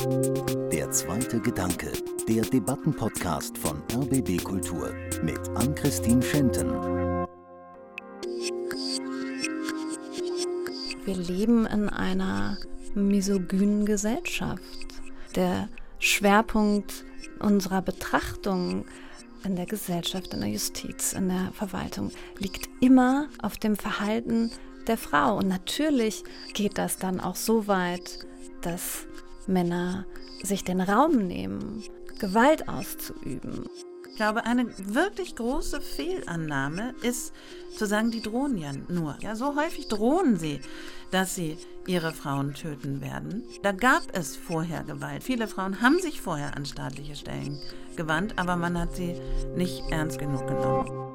Der zweite Gedanke, der Debattenpodcast von RBB Kultur mit Ann-Christine Schenten. Wir leben in einer misogynen Gesellschaft. Der Schwerpunkt unserer Betrachtung in der Gesellschaft, in der Justiz, in der Verwaltung liegt immer auf dem Verhalten der Frau. Und natürlich geht das dann auch so weit, dass Männer sich den Raum nehmen, Gewalt auszuüben. Ich glaube, eine wirklich große Fehlannahme ist zu sagen, die drohen ja nur. Ja, so häufig drohen sie, dass sie ihre Frauen töten werden. Da gab es vorher Gewalt. Viele Frauen haben sich vorher an staatliche Stellen gewandt, aber man hat sie nicht ernst genug genommen.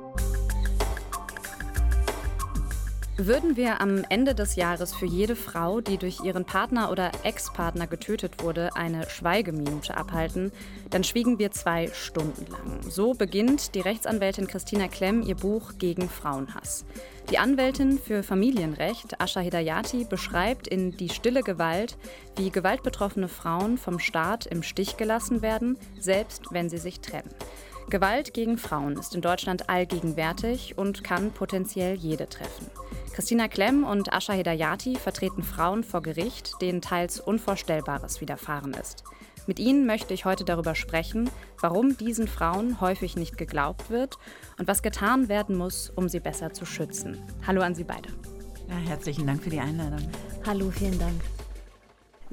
Würden wir am Ende des Jahres für jede Frau, die durch ihren Partner oder Ex-Partner getötet wurde, eine Schweigeminute abhalten, dann schwiegen wir zwei Stunden lang. So beginnt die Rechtsanwältin Christina Klemm ihr Buch gegen Frauenhass. Die Anwältin für Familienrecht, Asha Hidayati, beschreibt in Die stille Gewalt, wie gewaltbetroffene Frauen vom Staat im Stich gelassen werden, selbst wenn sie sich trennen. Gewalt gegen Frauen ist in Deutschland allgegenwärtig und kann potenziell jede treffen. Christina Klemm und Asha Hedayati vertreten Frauen vor Gericht, denen teils Unvorstellbares widerfahren ist. Mit ihnen möchte ich heute darüber sprechen, warum diesen Frauen häufig nicht geglaubt wird und was getan werden muss, um sie besser zu schützen. Hallo an Sie beide. Ja, herzlichen Dank für die Einladung. Hallo, vielen Dank.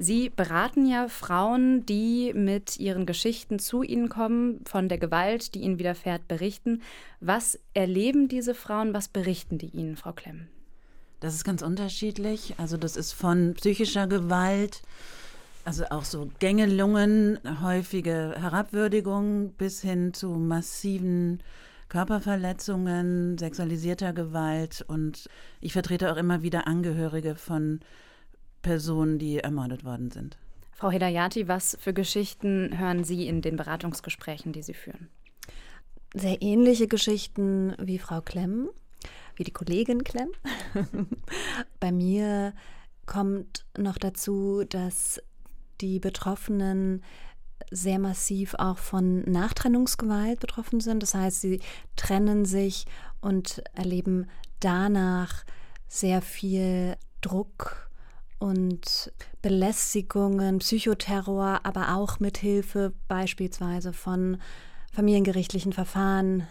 Sie beraten ja Frauen, die mit ihren Geschichten zu Ihnen kommen, von der Gewalt, die ihnen widerfährt, berichten. Was erleben diese Frauen? Was berichten die Ihnen, Frau Klemm? Das ist ganz unterschiedlich. Also das ist von psychischer Gewalt, also auch so Gängelungen, häufige Herabwürdigung bis hin zu massiven Körperverletzungen, sexualisierter Gewalt. Und ich vertrete auch immer wieder Angehörige von Personen, die ermordet worden sind. Frau Hedayati, was für Geschichten hören Sie in den Beratungsgesprächen, die Sie führen? Sehr ähnliche Geschichten wie Frau Klemm wie die Kollegin Klemm. Bei mir kommt noch dazu, dass die Betroffenen sehr massiv auch von Nachtrennungsgewalt betroffen sind. Das heißt, sie trennen sich und erleben danach sehr viel Druck und Belästigungen, Psychoterror, aber auch mit Hilfe beispielsweise von familiengerichtlichen Verfahren,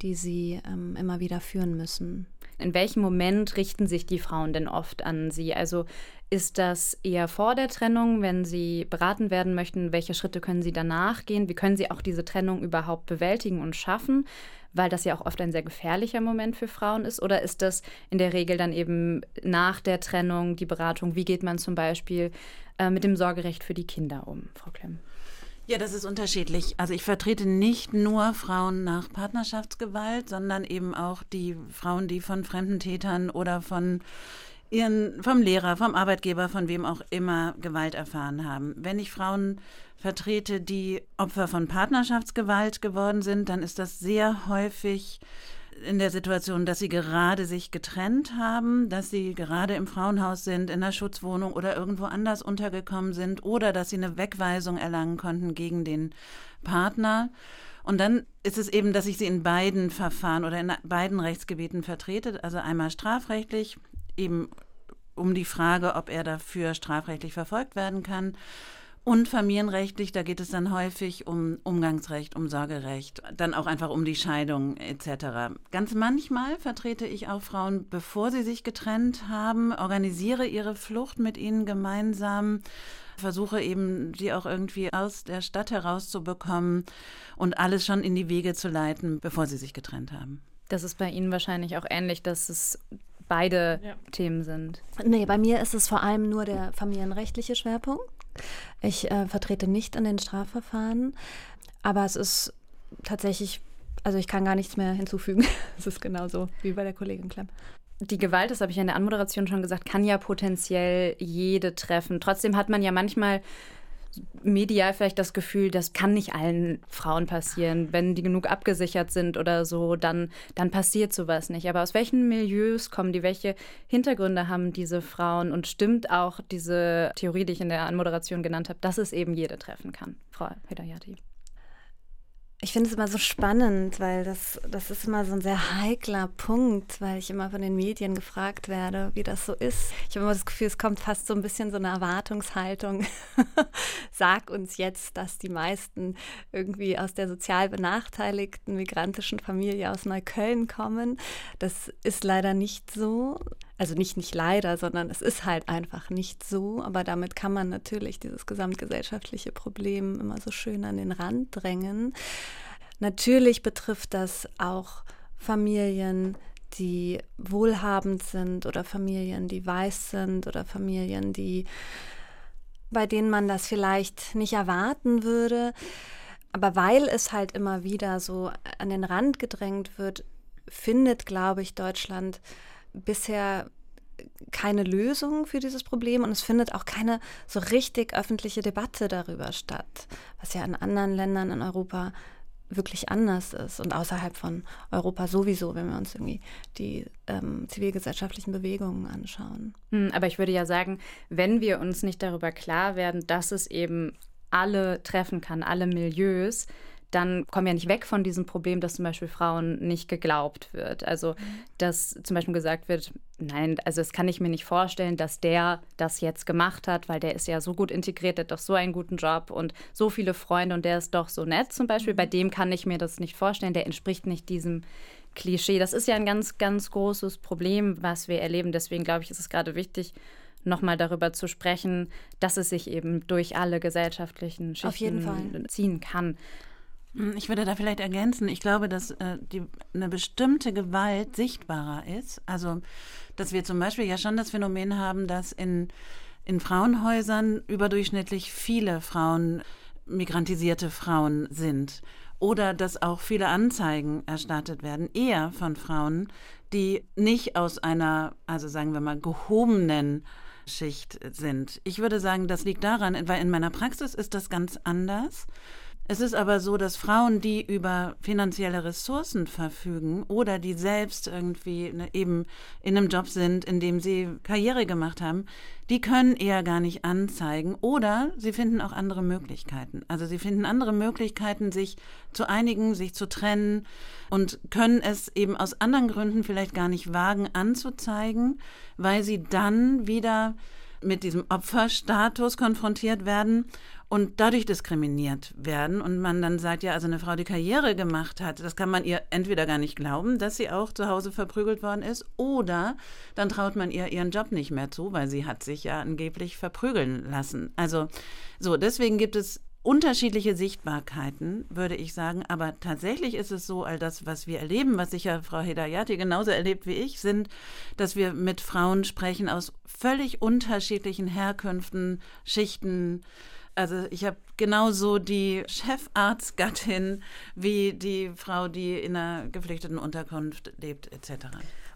die sie ähm, immer wieder führen müssen. In welchem Moment richten sich die Frauen denn oft an Sie? Also ist das eher vor der Trennung, wenn Sie beraten werden möchten? Welche Schritte können Sie danach gehen? Wie können Sie auch diese Trennung überhaupt bewältigen und schaffen? Weil das ja auch oft ein sehr gefährlicher Moment für Frauen ist. Oder ist das in der Regel dann eben nach der Trennung die Beratung? Wie geht man zum Beispiel äh, mit dem Sorgerecht für die Kinder um, Frau Klemm? Ja, das ist unterschiedlich. Also ich vertrete nicht nur Frauen nach Partnerschaftsgewalt, sondern eben auch die Frauen, die von fremden Tätern oder von ihren, vom Lehrer, vom Arbeitgeber, von wem auch immer Gewalt erfahren haben. Wenn ich Frauen vertrete, die Opfer von Partnerschaftsgewalt geworden sind, dann ist das sehr häufig in der Situation, dass sie gerade sich getrennt haben, dass sie gerade im Frauenhaus sind, in der Schutzwohnung oder irgendwo anders untergekommen sind oder dass sie eine Wegweisung erlangen konnten gegen den Partner. Und dann ist es eben, dass ich sie in beiden Verfahren oder in beiden Rechtsgebieten vertrete, also einmal strafrechtlich, eben um die Frage, ob er dafür strafrechtlich verfolgt werden kann und familienrechtlich, da geht es dann häufig um Umgangsrecht, um Sorgerecht, dann auch einfach um die Scheidung etc. Ganz manchmal vertrete ich auch Frauen, bevor sie sich getrennt haben, organisiere ihre Flucht mit ihnen gemeinsam, versuche eben, sie auch irgendwie aus der Stadt herauszubekommen und alles schon in die Wege zu leiten, bevor sie sich getrennt haben. Das ist bei Ihnen wahrscheinlich auch ähnlich, dass es beide ja. Themen sind. Nee, bei mir ist es vor allem nur der familienrechtliche Schwerpunkt. Ich äh, vertrete nicht an den Strafverfahren, aber es ist tatsächlich, also ich kann gar nichts mehr hinzufügen. es ist genauso wie bei der Kollegin Klemm. Die Gewalt, das habe ich in der Anmoderation schon gesagt, kann ja potenziell jede treffen. Trotzdem hat man ja manchmal medial vielleicht das Gefühl, das kann nicht allen Frauen passieren. Wenn die genug abgesichert sind oder so, dann, dann passiert sowas nicht. Aber aus welchen Milieus kommen die? Welche Hintergründe haben diese Frauen? Und stimmt auch diese Theorie, die ich in der Anmoderation genannt habe, dass es eben jede treffen kann? Frau Hedayati. Ich finde es immer so spannend, weil das, das ist immer so ein sehr heikler Punkt, weil ich immer von den Medien gefragt werde, wie das so ist. Ich habe immer das Gefühl, es kommt fast so ein bisschen so eine Erwartungshaltung. Sag uns jetzt, dass die meisten irgendwie aus der sozial benachteiligten migrantischen Familie aus Neukölln kommen. Das ist leider nicht so. Also nicht nicht leider, sondern es ist halt einfach nicht so. Aber damit kann man natürlich dieses gesamtgesellschaftliche Problem immer so schön an den Rand drängen. Natürlich betrifft das auch Familien, die wohlhabend sind oder Familien, die weiß sind oder Familien, die bei denen man das vielleicht nicht erwarten würde. Aber weil es halt immer wieder so an den Rand gedrängt wird, findet, glaube ich, Deutschland bisher keine Lösung für dieses Problem und es findet auch keine so richtig öffentliche Debatte darüber statt, was ja in anderen Ländern in Europa wirklich anders ist und außerhalb von Europa sowieso, wenn wir uns irgendwie die ähm, zivilgesellschaftlichen Bewegungen anschauen. Hm, aber ich würde ja sagen, wenn wir uns nicht darüber klar werden, dass es eben alle treffen kann, alle Milieus, dann kommen wir nicht weg von diesem Problem, dass zum Beispiel Frauen nicht geglaubt wird. Also, dass zum Beispiel gesagt wird, nein, also das kann ich mir nicht vorstellen, dass der das jetzt gemacht hat, weil der ist ja so gut integriert, der hat doch so einen guten Job und so viele Freunde und der ist doch so nett zum Beispiel. Bei mhm. dem kann ich mir das nicht vorstellen, der entspricht nicht diesem Klischee. Das ist ja ein ganz, ganz großes Problem, was wir erleben. Deswegen glaube ich, ist es gerade wichtig, nochmal darüber zu sprechen, dass es sich eben durch alle gesellschaftlichen Schichten ziehen kann. Hm, ich würde da vielleicht ergänzen, ich glaube, dass äh, die, eine bestimmte Gewalt sichtbarer ist. Also, dass wir zum Beispiel ja schon das Phänomen haben, dass in, in Frauenhäusern überdurchschnittlich viele Frauen, migrantisierte Frauen sind. Oder dass auch viele Anzeigen erstattet werden, eher von Frauen, die nicht aus einer, also sagen wir mal, gehobenen Schicht sind. Ich würde sagen, das liegt daran, weil in meiner Praxis ist das ganz anders. Es ist aber so, dass Frauen, die über finanzielle Ressourcen verfügen oder die selbst irgendwie ne, eben in einem Job sind, in dem sie Karriere gemacht haben, die können eher gar nicht anzeigen oder sie finden auch andere Möglichkeiten. Also sie finden andere Möglichkeiten, sich zu einigen, sich zu trennen und können es eben aus anderen Gründen vielleicht gar nicht wagen anzuzeigen, weil sie dann wieder mit diesem Opferstatus konfrontiert werden und dadurch diskriminiert werden und man dann sagt, ja, also eine Frau, die Karriere gemacht hat, das kann man ihr entweder gar nicht glauben, dass sie auch zu Hause verprügelt worden ist, oder dann traut man ihr ihren Job nicht mehr zu, weil sie hat sich ja angeblich verprügeln lassen. Also so, deswegen gibt es unterschiedliche Sichtbarkeiten, würde ich sagen. Aber tatsächlich ist es so, all das, was wir erleben, was sicher Frau Hedayati genauso erlebt wie ich, sind, dass wir mit Frauen sprechen aus völlig unterschiedlichen Herkünften, Schichten, also ich habe genauso die Chefarztgattin wie die Frau, die in einer geflüchteten Unterkunft lebt, etc.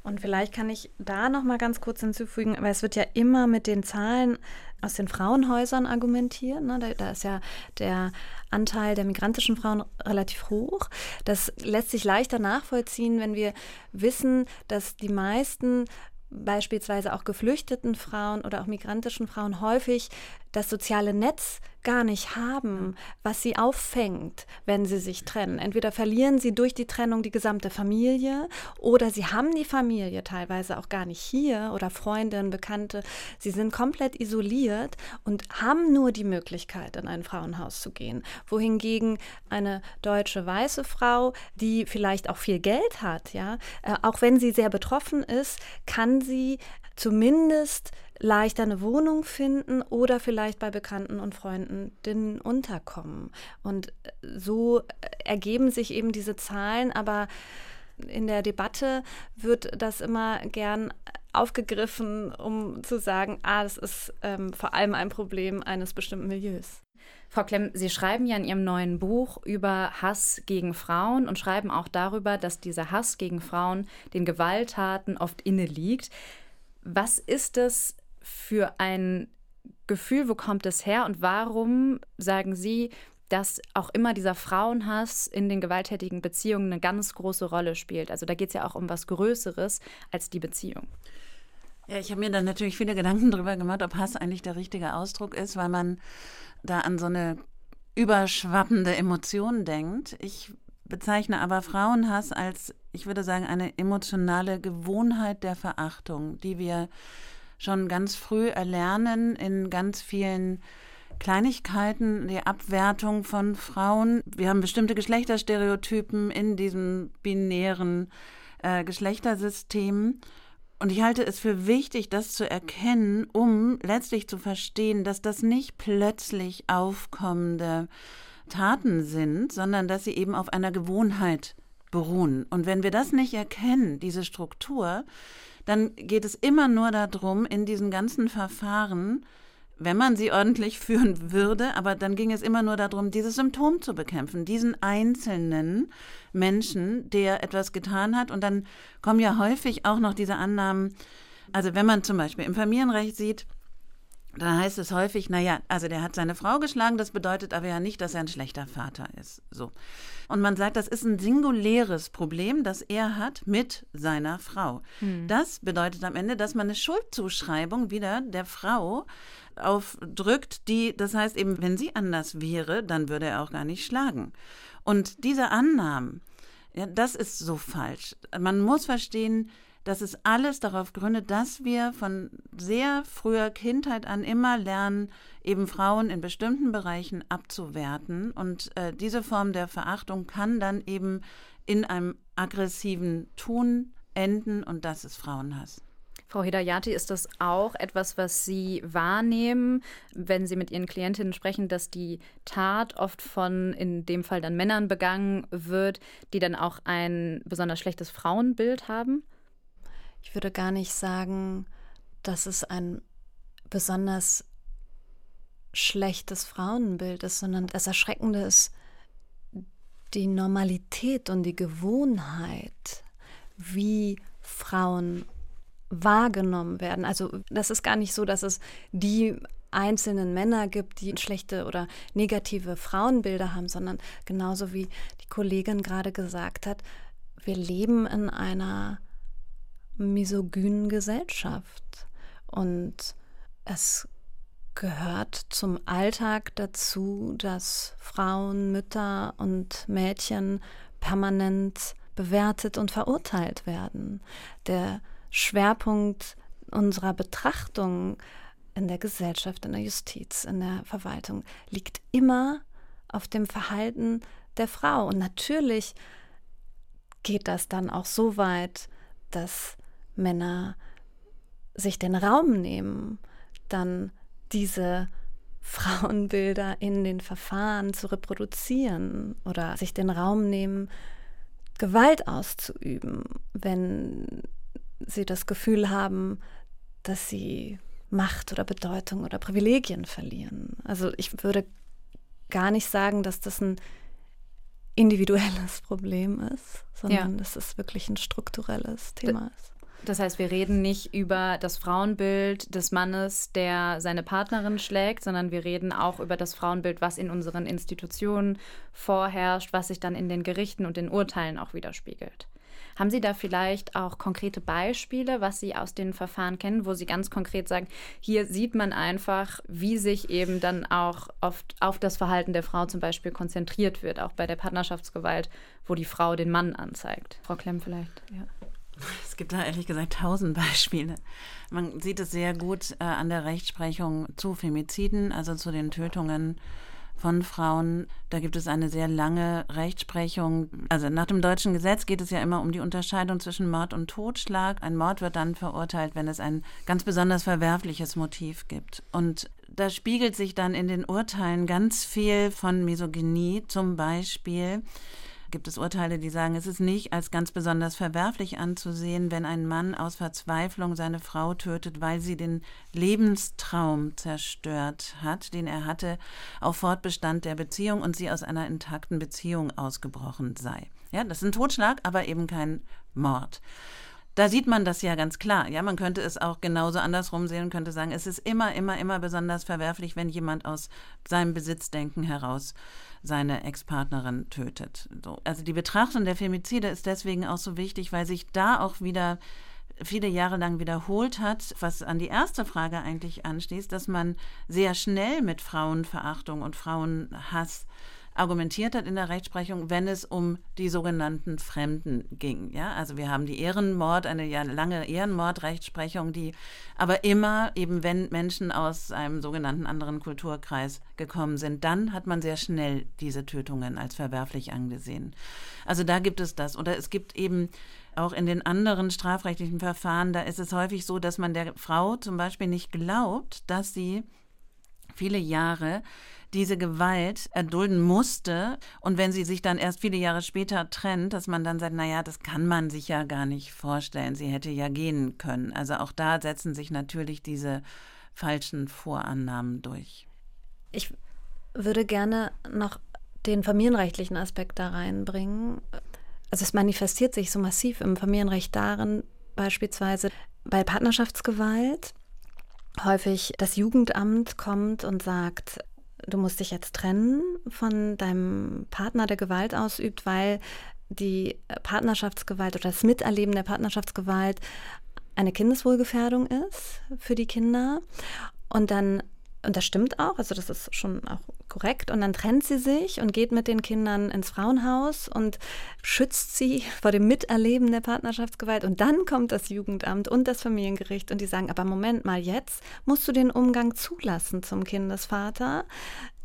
Und vielleicht kann ich da noch mal ganz kurz hinzufügen, weil es wird ja immer mit den Zahlen aus den Frauenhäusern argumentiert. Ne? Da, da, ist ja der Anteil der migrantischen Frauen relativ hoch. Das lässt sich leichter nachvollziehen, wenn wir wissen, dass die meisten beispielsweise auch geflüchteten Frauen oder auch migrantischen Frauen häufig das soziale Netz gar nicht haben, was sie auffängt, wenn sie sich trennen. Entweder verlieren sie durch die Trennung die gesamte Familie oder sie haben die Familie teilweise auch gar nicht hier oder Freundinnen, Bekannte. Sie sind komplett isoliert und haben nur die Möglichkeit, in ein Frauenhaus zu gehen. Wohingegen eine deutsche weiße Frau, die vielleicht auch viel Geld hat, ja, äh, auch wenn sie sehr betroffen ist, kann sie zumindest leichter eine Wohnung finden oder vielleicht bei Bekannten und Freunden den unterkommen. Und äh, so ergeben sich eben diese Zahlen, aber in der Debatte wird das immer gern aufgegriffen, um zu sagen, ah, das ist ähm, vor allem ein Problem eines bestimmten Milieus. Frau Klemm, Sie schreiben ja in Ihrem neuen Buch über Hass gegen Frauen und schreiben auch darüber, dass dieser Hass gegen Frauen den Gewalttaten oft inne liegt. Was ist es für ein Gefühl, wo kommt es her und warum sagen Sie, dass auch immer dieser Frauenhass in den gewalttätigen Beziehungen eine ganz große Rolle spielt? Also da geht es ja auch um was Größeres als die Beziehung. Ja, ich habe mir dann natürlich viele Gedanken darüber gemacht, ob Hass eigentlich der richtige Ausdruck ist, weil man da an so eine überschwappende Emotion denkt. Ich bezeichne aber Frauenhass als, ich würde sagen, eine emotionale Gewohnheit der Verachtung, die wir schon ganz früh erlernen in ganz vielen Kleinigkeiten, die Abwertung von Frauen. Wir haben bestimmte Geschlechterstereotypen in diesem binären äh, Geschlechtersystem. Und ich halte es für wichtig, das zu erkennen, um letztlich zu verstehen, dass das nicht plötzlich aufkommende Taten sind, sondern dass sie eben auf einer Gewohnheit beruhen. Und wenn wir das nicht erkennen, diese Struktur, dann geht es immer nur darum, in diesen ganzen Verfahren wenn man sie ordentlich führen würde, aber dann ging es immer nur darum, dieses Symptom zu bekämpfen, diesen einzelnen Menschen, der etwas getan hat. Und dann kommen ja häufig auch noch diese Annahmen, also wenn man zum Beispiel im Familienrecht sieht, dann heißt es häufig, naja, also der hat seine Frau geschlagen, das bedeutet aber ja nicht, dass er ein schlechter Vater ist. So. Und man sagt, das ist ein singuläres Problem, das er hat mit seiner Frau. Hm. Das bedeutet am Ende, dass man eine Schuldzuschreibung wieder der Frau aufdrückt, die, das heißt eben, wenn sie anders wäre, dann würde er auch gar nicht schlagen. Und diese Annahmen, ja, das ist so falsch. Man muss verstehen, dass es alles darauf gründet, dass wir von sehr früher Kindheit an immer lernen, eben Frauen in bestimmten Bereichen abzuwerten. Und äh, diese Form der Verachtung kann dann eben in einem aggressiven Tun enden und das ist Frauenhass. Frau Hidayati, ist das auch etwas, was Sie wahrnehmen, wenn Sie mit Ihren Klientinnen sprechen, dass die Tat oft von in dem Fall dann Männern begangen wird, die dann auch ein besonders schlechtes Frauenbild haben? Ich würde gar nicht sagen, dass es ein besonders schlechtes Frauenbild ist, sondern das Erschreckende ist die Normalität und die Gewohnheit, wie Frauen wahrgenommen werden. Also das ist gar nicht so, dass es die einzelnen Männer gibt, die schlechte oder negative Frauenbilder haben, sondern genauso wie die Kollegin gerade gesagt hat, wir leben in einer misogynen Gesellschaft und es gehört zum Alltag dazu, dass Frauen, Mütter und Mädchen permanent bewertet und verurteilt werden. Der Schwerpunkt unserer Betrachtung in der Gesellschaft, in der Justiz, in der Verwaltung liegt immer auf dem Verhalten der Frau. Und natürlich geht das dann auch so weit, dass Männer sich den Raum nehmen, dann diese Frauenbilder in den Verfahren zu reproduzieren oder sich den Raum nehmen, Gewalt auszuüben, wenn sie das Gefühl haben, dass sie Macht oder Bedeutung oder Privilegien verlieren. Also ich würde gar nicht sagen, dass das ein individuelles Problem ist, sondern ja. dass es wirklich ein strukturelles Thema ist. Das heißt, wir reden nicht über das Frauenbild des Mannes, der seine Partnerin schlägt, sondern wir reden auch über das Frauenbild, was in unseren Institutionen vorherrscht, was sich dann in den Gerichten und den Urteilen auch widerspiegelt. Haben Sie da vielleicht auch konkrete Beispiele, was Sie aus den Verfahren kennen, wo Sie ganz konkret sagen, hier sieht man einfach, wie sich eben dann auch oft auf das Verhalten der Frau zum Beispiel konzentriert wird, auch bei der Partnerschaftsgewalt, wo die Frau den Mann anzeigt? Frau Klemm vielleicht, ja. Es gibt da ehrlich gesagt tausend Beispiele. Man sieht es sehr gut äh, an der Rechtsprechung zu Femiziden, also zu den Tötungen von Frauen. Da gibt es eine sehr lange Rechtsprechung. Also nach dem deutschen Gesetz geht es ja immer um die Unterscheidung zwischen Mord und Totschlag. Ein Mord wird dann verurteilt, wenn es ein ganz besonders verwerfliches Motiv gibt. Und da spiegelt sich dann in den Urteilen ganz viel von Misogynie, zum Beispiel gibt es Urteile, die sagen, es ist nicht als ganz besonders verwerflich anzusehen, wenn ein Mann aus Verzweiflung seine Frau tötet, weil sie den Lebenstraum zerstört hat, den er hatte auf Fortbestand der Beziehung und sie aus einer intakten Beziehung ausgebrochen sei. Ja, das ist ein Totschlag, aber eben kein Mord. Da sieht man das ja ganz klar. Ja, man könnte es auch genauso andersrum sehen und könnte sagen, es ist immer, immer, immer besonders verwerflich, wenn jemand aus seinem Besitzdenken heraus seine Ex-Partnerin tötet. So. Also die Betrachtung der Femizide ist deswegen auch so wichtig, weil sich da auch wieder viele Jahre lang wiederholt hat, was an die erste Frage eigentlich anschließt, dass man sehr schnell mit Frauenverachtung und Frauenhass argumentiert hat in der Rechtsprechung, wenn es um die sogenannten Fremden ging. Ja, also wir haben die Ehrenmord, eine lange Ehrenmordrechtsprechung, die aber immer eben, wenn Menschen aus einem sogenannten anderen Kulturkreis gekommen sind, dann hat man sehr schnell diese Tötungen als verwerflich angesehen. Also da gibt es das. Oder es gibt eben auch in den anderen strafrechtlichen Verfahren, da ist es häufig so, dass man der Frau zum Beispiel nicht glaubt, dass sie viele Jahre diese Gewalt erdulden musste und wenn sie sich dann erst viele Jahre später trennt, dass man dann sagt, naja, das kann man sich ja gar nicht vorstellen, sie hätte ja gehen können. Also auch da setzen sich natürlich diese falschen Vorannahmen durch. Ich würde gerne noch den familienrechtlichen Aspekt da reinbringen. Also es manifestiert sich so massiv im Familienrecht darin, beispielsweise bei Partnerschaftsgewalt, häufig das Jugendamt kommt und sagt, du musst dich jetzt trennen von deinem Partner, der Gewalt ausübt, weil die Partnerschaftsgewalt oder das Miterleben der Partnerschaftsgewalt eine Kindeswohlgefährdung ist für die Kinder. Und dann und das stimmt auch, also das ist schon auch korrekt. Und dann trennt sie sich und geht mit den Kindern ins Frauenhaus und schützt sie vor dem Miterleben der Partnerschaftsgewalt. Und dann kommt das Jugendamt und das Familiengericht und die sagen, aber Moment mal, jetzt musst du den Umgang zulassen zum Kindesvater.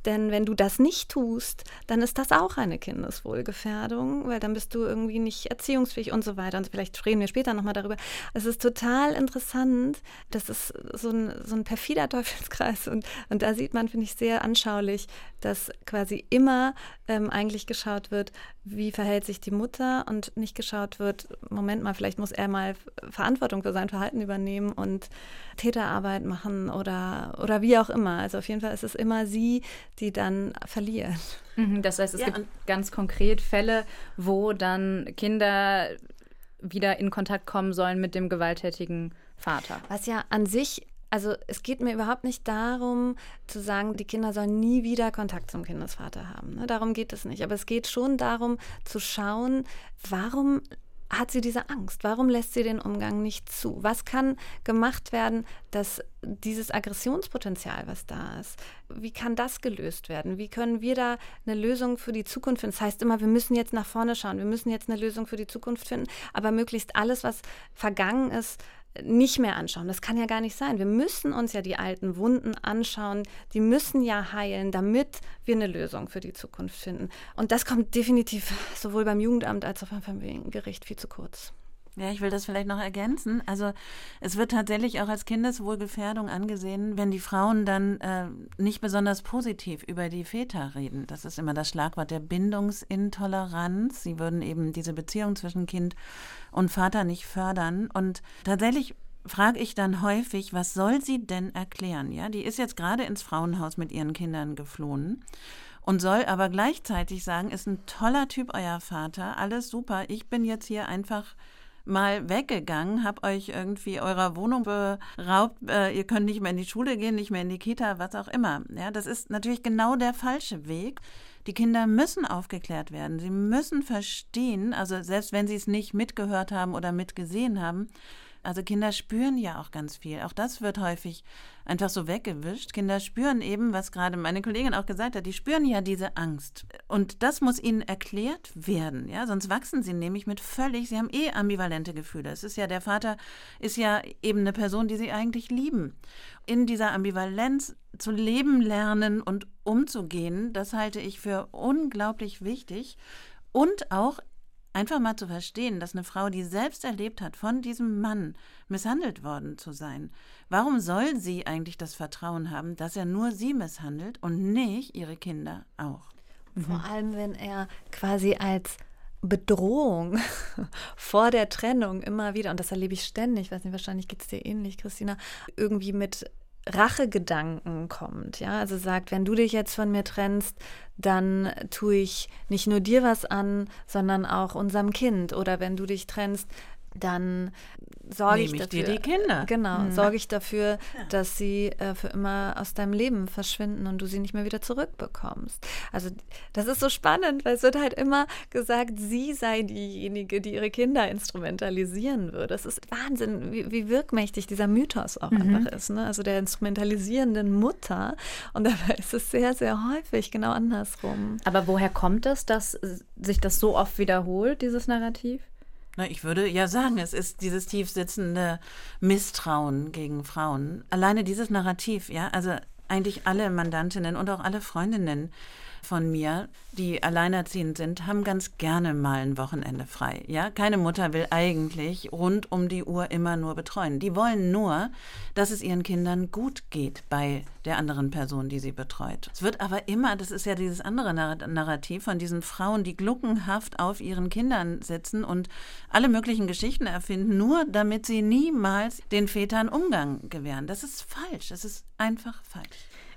Denn wenn du das nicht tust, dann ist das auch eine Kindeswohlgefährdung, weil dann bist du irgendwie nicht erziehungsfähig und so weiter. Und vielleicht reden wir später nochmal darüber. Es ist total interessant. Das ist so ein, so ein perfider Teufelskreis. Und, und da sieht man, finde ich, sehr anschaulich, dass quasi immer ähm, eigentlich geschaut wird, wie verhält sich die Mutter und nicht geschaut wird, Moment mal, vielleicht muss er mal Verantwortung für sein Verhalten übernehmen und Täterarbeit machen oder, oder wie auch immer. Also auf jeden Fall ist es immer sie, die dann verliert. Mhm, das heißt, es ja, gibt ganz konkret Fälle, wo dann Kinder wieder in Kontakt kommen sollen mit dem gewalttätigen Vater. Was ja an sich also es geht mir überhaupt nicht darum zu sagen, die Kinder sollen nie wieder Kontakt zum Kindesvater haben. Ne? Darum geht es nicht. Aber es geht schon darum zu schauen, warum hat sie diese Angst? Warum lässt sie den Umgang nicht zu? Was kann gemacht werden, dass dieses Aggressionspotenzial, was da ist, wie kann das gelöst werden? Wie können wir da eine Lösung für die Zukunft finden? Das heißt immer, wir müssen jetzt nach vorne schauen, wir müssen jetzt eine Lösung für die Zukunft finden, aber möglichst alles, was vergangen ist, nicht mehr anschauen. Das kann ja gar nicht sein. Wir müssen uns ja die alten Wunden anschauen. Die müssen ja heilen, damit wir eine Lösung für die Zukunft finden. Und das kommt definitiv sowohl beim Jugendamt als auch beim Familiengericht viel zu kurz. Ja, ich will das vielleicht noch ergänzen. Also es wird tatsächlich auch als Kindeswohlgefährdung angesehen, wenn die Frauen dann äh, nicht besonders positiv über die Väter reden. Das ist immer das Schlagwort der Bindungsintoleranz. Sie würden eben diese Beziehung zwischen Kind und Vater nicht fördern. Und tatsächlich frage ich dann häufig, was soll sie denn erklären? Ja, die ist jetzt gerade ins Frauenhaus mit ihren Kindern geflohen und soll aber gleichzeitig sagen, ist ein toller Typ euer Vater, alles super. Ich bin jetzt hier einfach mal weggegangen, habt euch irgendwie eurer Wohnung beraubt, äh, ihr könnt nicht mehr in die Schule gehen, nicht mehr in die Kita, was auch immer. Ja, das ist natürlich genau der falsche Weg. Die Kinder müssen aufgeklärt werden. Sie müssen verstehen, also selbst wenn sie es nicht mitgehört haben oder mitgesehen haben, also Kinder spüren ja auch ganz viel. Auch das wird häufig einfach so weggewischt. Kinder spüren eben, was gerade meine Kollegin auch gesagt hat, die spüren ja diese Angst. Und das muss ihnen erklärt werden, ja, sonst wachsen sie nämlich mit völlig, sie haben eh ambivalente Gefühle. Es ist ja, der Vater ist ja eben eine Person, die sie eigentlich lieben. In dieser Ambivalenz zu leben lernen und umzugehen, das halte ich für unglaublich wichtig. Und auch Einfach mal zu verstehen, dass eine Frau, die selbst erlebt hat, von diesem Mann misshandelt worden zu sein, warum soll sie eigentlich das Vertrauen haben, dass er nur sie misshandelt und nicht ihre Kinder auch? Vor allem, wenn er quasi als Bedrohung vor der Trennung immer wieder, und das erlebe ich ständig, ich weiß nicht, wahrscheinlich geht es dir ähnlich, Christina, irgendwie mit Rachegedanken kommt. Ja, also sagt, wenn du dich jetzt von mir trennst, dann tue ich nicht nur dir was an, sondern auch unserem Kind. Oder wenn du dich trennst, dann sorge ich, ich dafür. dir die Kinder. Genau, Mhm. sorge ich dafür, dass sie äh, für immer aus deinem Leben verschwinden und du sie nicht mehr wieder zurückbekommst. Also das ist so spannend, weil es wird halt immer gesagt, sie sei diejenige, die ihre Kinder instrumentalisieren würde. Es ist Wahnsinn, wie, wie wirkmächtig dieser Mythos auch Mhm. einfach ist. Ne? Also der instrumentalisierenden Mutter. Und dabei ist es sehr, sehr häufig genau andersrum. Aber woher kommt es, dass sich das so oft wiederholt, dieses Narrativ? Na, ich würde ja sagen, es ist dieses tief sitzende Misstrauen gegen Frauen. Alleine dieses Narrativ, ja, also eigentlich alle Mandantinnen und auch alle Freundinnen von mir, die alleinerziehend sind, haben ganz gerne mal ein Wochenende frei. Ja, keine Mutter will eigentlich rund um die Uhr immer nur betreuen. Die wollen nur, dass es ihren Kindern gut geht bei der anderen Person, die sie betreut. Es wird aber immer, das ist ja dieses andere Narr- Narrativ von diesen Frauen, die gluckenhaft auf ihren Kindern sitzen und alle möglichen Geschichten erfinden, nur damit sie niemals den Vätern Umgang gewähren. Das ist falsch. Das ist einfach falsch.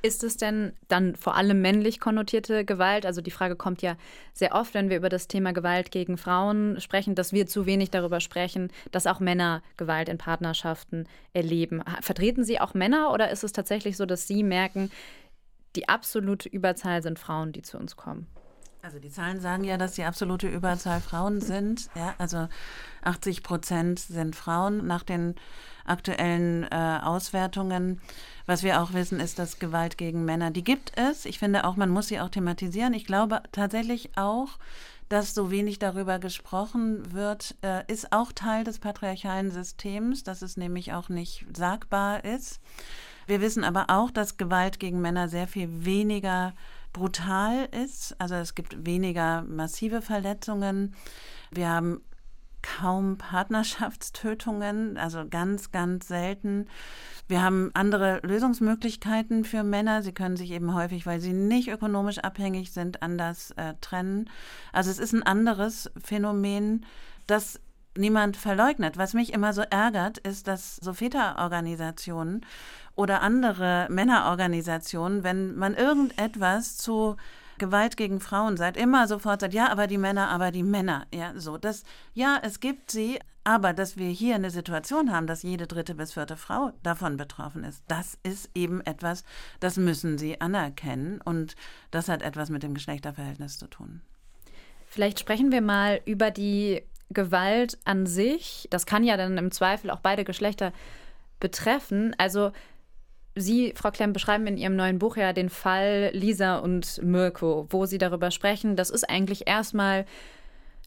Ist es denn dann vor allem männlich konnotierte Gewalt? Also die Frage kommt ja sehr oft, wenn wir über das Thema Gewalt gegen Frauen sprechen, dass wir zu wenig darüber sprechen, dass auch Männer Gewalt in Partnerschaften erleben. Vertreten Sie auch Männer oder ist es tatsächlich so, dass Sie merken, die absolute Überzahl sind Frauen, die zu uns kommen? Also die Zahlen sagen ja, dass die absolute Überzahl Frauen sind. Ja, also 80 Prozent sind Frauen nach den aktuellen äh, Auswertungen. Was wir auch wissen, ist, dass Gewalt gegen Männer, die gibt es. Ich finde auch, man muss sie auch thematisieren. Ich glaube tatsächlich auch, dass so wenig darüber gesprochen wird, äh, ist auch Teil des patriarchalen Systems, dass es nämlich auch nicht sagbar ist. Wir wissen aber auch, dass Gewalt gegen Männer sehr viel weniger brutal ist. Also es gibt weniger massive Verletzungen. Wir haben kaum Partnerschaftstötungen, also ganz, ganz selten. Wir haben andere Lösungsmöglichkeiten für Männer. Sie können sich eben häufig, weil sie nicht ökonomisch abhängig sind, anders äh, trennen. Also es ist ein anderes Phänomen, das niemand verleugnet. Was mich immer so ärgert, ist, dass so Väterorganisationen oder andere Männerorganisationen, wenn man irgendetwas zu Gewalt gegen Frauen sagt, immer sofort sagt, ja, aber die Männer, aber die Männer. Ja, so. Das, ja, es gibt sie, aber dass wir hier eine Situation haben, dass jede dritte bis vierte Frau davon betroffen ist, das ist eben etwas, das müssen sie anerkennen. Und das hat etwas mit dem Geschlechterverhältnis zu tun. Vielleicht sprechen wir mal über die Gewalt an sich. Das kann ja dann im Zweifel auch beide Geschlechter betreffen. Also Sie, Frau Klemm, beschreiben in Ihrem neuen Buch ja den Fall Lisa und Mirko, wo Sie darüber sprechen. Das ist eigentlich erstmal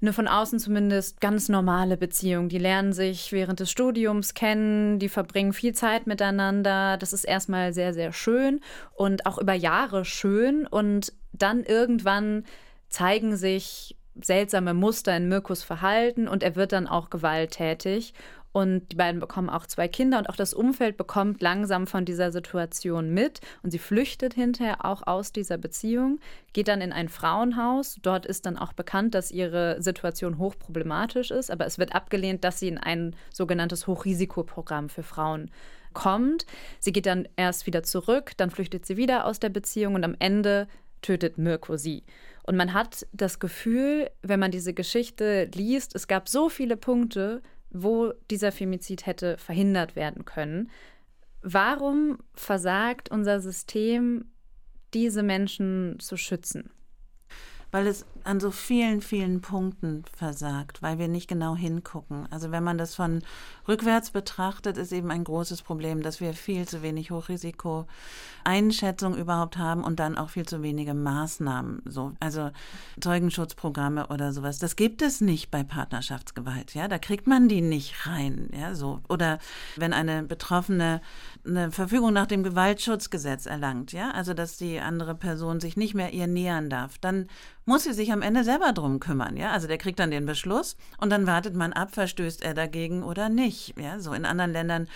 eine von außen zumindest ganz normale Beziehung. Die lernen sich während des Studiums kennen, die verbringen viel Zeit miteinander. Das ist erstmal sehr, sehr schön und auch über Jahre schön. Und dann irgendwann zeigen sich seltsame Muster in Mirkos Verhalten und er wird dann auch gewalttätig. Und die beiden bekommen auch zwei Kinder und auch das Umfeld bekommt langsam von dieser Situation mit. Und sie flüchtet hinterher auch aus dieser Beziehung, geht dann in ein Frauenhaus. Dort ist dann auch bekannt, dass ihre Situation hochproblematisch ist, aber es wird abgelehnt, dass sie in ein sogenanntes Hochrisikoprogramm für Frauen kommt. Sie geht dann erst wieder zurück, dann flüchtet sie wieder aus der Beziehung und am Ende tötet Mirko sie. Und man hat das Gefühl, wenn man diese Geschichte liest, es gab so viele Punkte, wo dieser Femizid hätte verhindert werden können. Warum versagt unser System, diese Menschen zu schützen? Weil es an so vielen, vielen Punkten versagt, weil wir nicht genau hingucken. Also wenn man das von rückwärts betrachtet, ist eben ein großes Problem, dass wir viel zu wenig Hochrisiko-Einschätzung überhaupt haben und dann auch viel zu wenige Maßnahmen, so also Zeugenschutzprogramme oder sowas. Das gibt es nicht bei Partnerschaftsgewalt, ja, da kriegt man die nicht rein, ja, so oder wenn eine Betroffene eine Verfügung nach dem Gewaltschutzgesetz erlangt, ja, also dass die andere Person sich nicht mehr ihr nähern darf, dann muss sie sich am Ende selber drum kümmern, ja. Also der kriegt dann den Beschluss und dann wartet man ab, verstößt er dagegen oder nicht. Ja, so in anderen Ländern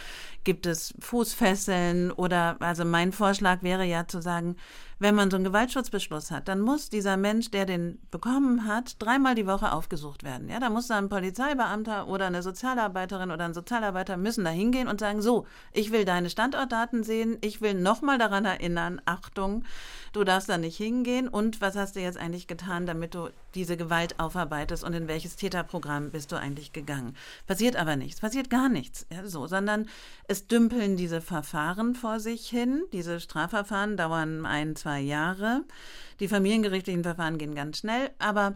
gibt es Fußfesseln oder also mein Vorschlag wäre ja zu sagen, wenn man so einen Gewaltschutzbeschluss hat, dann muss dieser Mensch, der den bekommen hat, dreimal die Woche aufgesucht werden. Ja, da muss dann ein Polizeibeamter oder eine Sozialarbeiterin oder ein Sozialarbeiter müssen da hingehen und sagen, so, ich will deine Standortdaten sehen, ich will nochmal daran erinnern, Achtung, du darfst da nicht hingehen und was hast du jetzt eigentlich getan? Getan, damit du diese Gewalt aufarbeitest und in welches Täterprogramm bist du eigentlich gegangen. Passiert aber nichts, passiert gar nichts, ja, so, sondern es dümpeln diese Verfahren vor sich hin. Diese Strafverfahren dauern ein, zwei Jahre. Die familiengerichtlichen Verfahren gehen ganz schnell, aber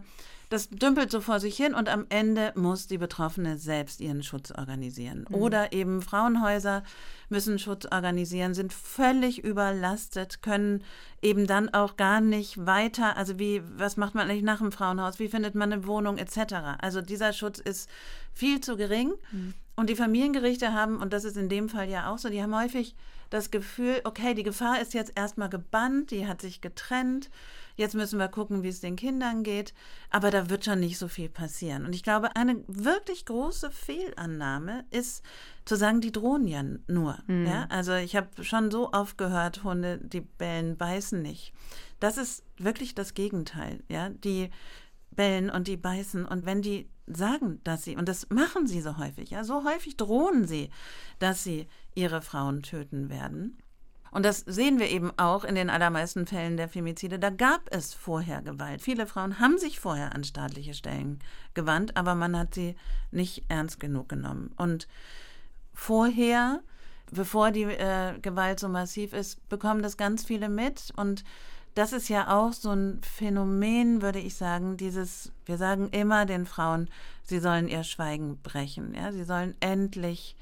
das dümpelt so vor sich hin und am Ende muss die Betroffene selbst ihren Schutz organisieren. Mhm. Oder eben Frauenhäuser müssen Schutz organisieren, sind völlig überlastet, können eben dann auch gar nicht weiter, also wie, was macht man eigentlich nach dem Frauenhaus, wie findet man eine Wohnung etc. Also dieser Schutz ist viel zu gering. Mhm. Und die Familiengerichte haben, und das ist in dem Fall ja auch so, die haben häufig das Gefühl, okay, die Gefahr ist jetzt erstmal gebannt, die hat sich getrennt Jetzt müssen wir gucken, wie es den Kindern geht. Aber da wird schon nicht so viel passieren. Und ich glaube, eine wirklich große Fehlannahme ist zu sagen, die drohen ja nur. Mhm. Ja? Also ich habe schon so oft gehört, Hunde, die bellen, beißen nicht. Das ist wirklich das Gegenteil. Ja? Die bellen und die beißen. Und wenn die sagen, dass sie, und das machen sie so häufig, ja, so häufig drohen sie, dass sie ihre Frauen töten werden, und das sehen wir eben auch in den allermeisten Fällen der Femizide. Da gab es vorher Gewalt. Viele Frauen haben sich vorher an staatliche Stellen gewandt, aber man hat sie nicht ernst genug genommen. Und vorher, bevor die äh, Gewalt so massiv ist, bekommen das ganz viele mit. Und das ist ja auch so ein Phänomen, würde ich sagen, dieses, wir sagen immer den Frauen, sie sollen ihr Schweigen brechen. Ja? Sie sollen endlich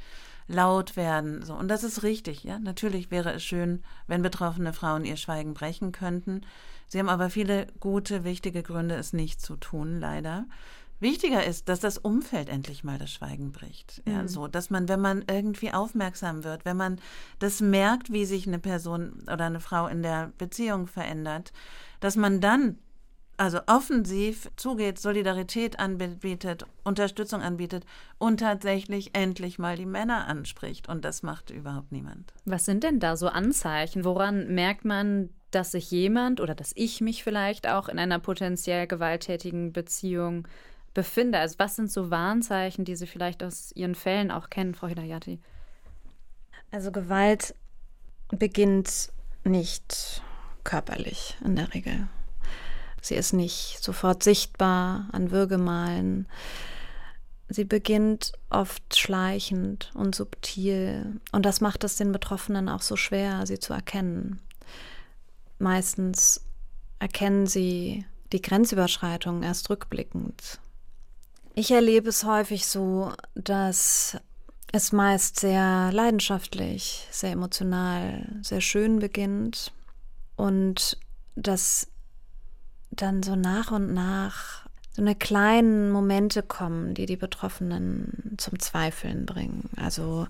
laut werden. So. Und das ist richtig, ja. Natürlich wäre es schön, wenn betroffene Frauen ihr Schweigen brechen könnten. Sie haben aber viele gute, wichtige Gründe, es nicht zu tun, leider. Wichtiger ist, dass das Umfeld endlich mal das Schweigen bricht. Ja, mhm. so, dass man, wenn man irgendwie aufmerksam wird, wenn man das merkt, wie sich eine Person oder eine Frau in der Beziehung verändert, dass man dann also offensiv zugeht, Solidarität anbietet, Unterstützung anbietet und tatsächlich endlich mal die Männer anspricht. Und das macht überhaupt niemand. Was sind denn da so Anzeichen? Woran merkt man, dass sich jemand oder dass ich mich vielleicht auch in einer potenziell gewalttätigen Beziehung befinde? Also was sind so Warnzeichen, die Sie vielleicht aus Ihren Fällen auch kennen, Frau Hidayati? Also Gewalt beginnt nicht körperlich in der Regel. Sie ist nicht sofort sichtbar an Würgemalen. Sie beginnt oft schleichend und subtil. Und das macht es den Betroffenen auch so schwer, sie zu erkennen. Meistens erkennen sie die Grenzüberschreitung erst rückblickend. Ich erlebe es häufig so, dass es meist sehr leidenschaftlich, sehr emotional, sehr schön beginnt und dass dann so nach und nach so eine kleinen Momente kommen, die die Betroffenen zum Zweifeln bringen. Also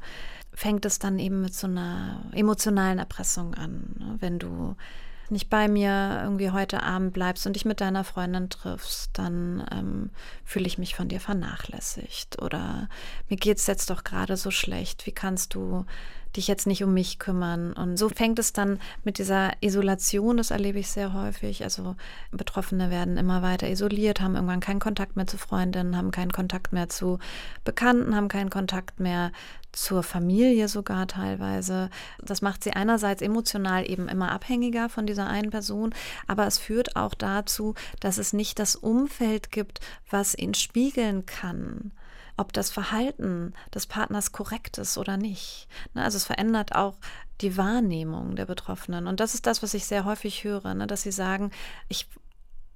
fängt es dann eben mit so einer emotionalen Erpressung an. Ne? Wenn du nicht bei mir irgendwie heute Abend bleibst und dich mit deiner Freundin triffst, dann ähm, fühle ich mich von dir vernachlässigt. Oder mir geht es jetzt doch gerade so schlecht. Wie kannst du dich jetzt nicht um mich kümmern. Und so fängt es dann mit dieser Isolation, das erlebe ich sehr häufig. Also Betroffene werden immer weiter isoliert, haben irgendwann keinen Kontakt mehr zu Freundinnen, haben keinen Kontakt mehr zu Bekannten, haben keinen Kontakt mehr zur Familie sogar teilweise. Das macht sie einerseits emotional eben immer abhängiger von dieser einen Person, aber es führt auch dazu, dass es nicht das Umfeld gibt, was ihn spiegeln kann ob das Verhalten des Partners korrekt ist oder nicht. Ne, also es verändert auch die Wahrnehmung der Betroffenen. Und das ist das, was ich sehr häufig höre, ne, dass sie sagen, ich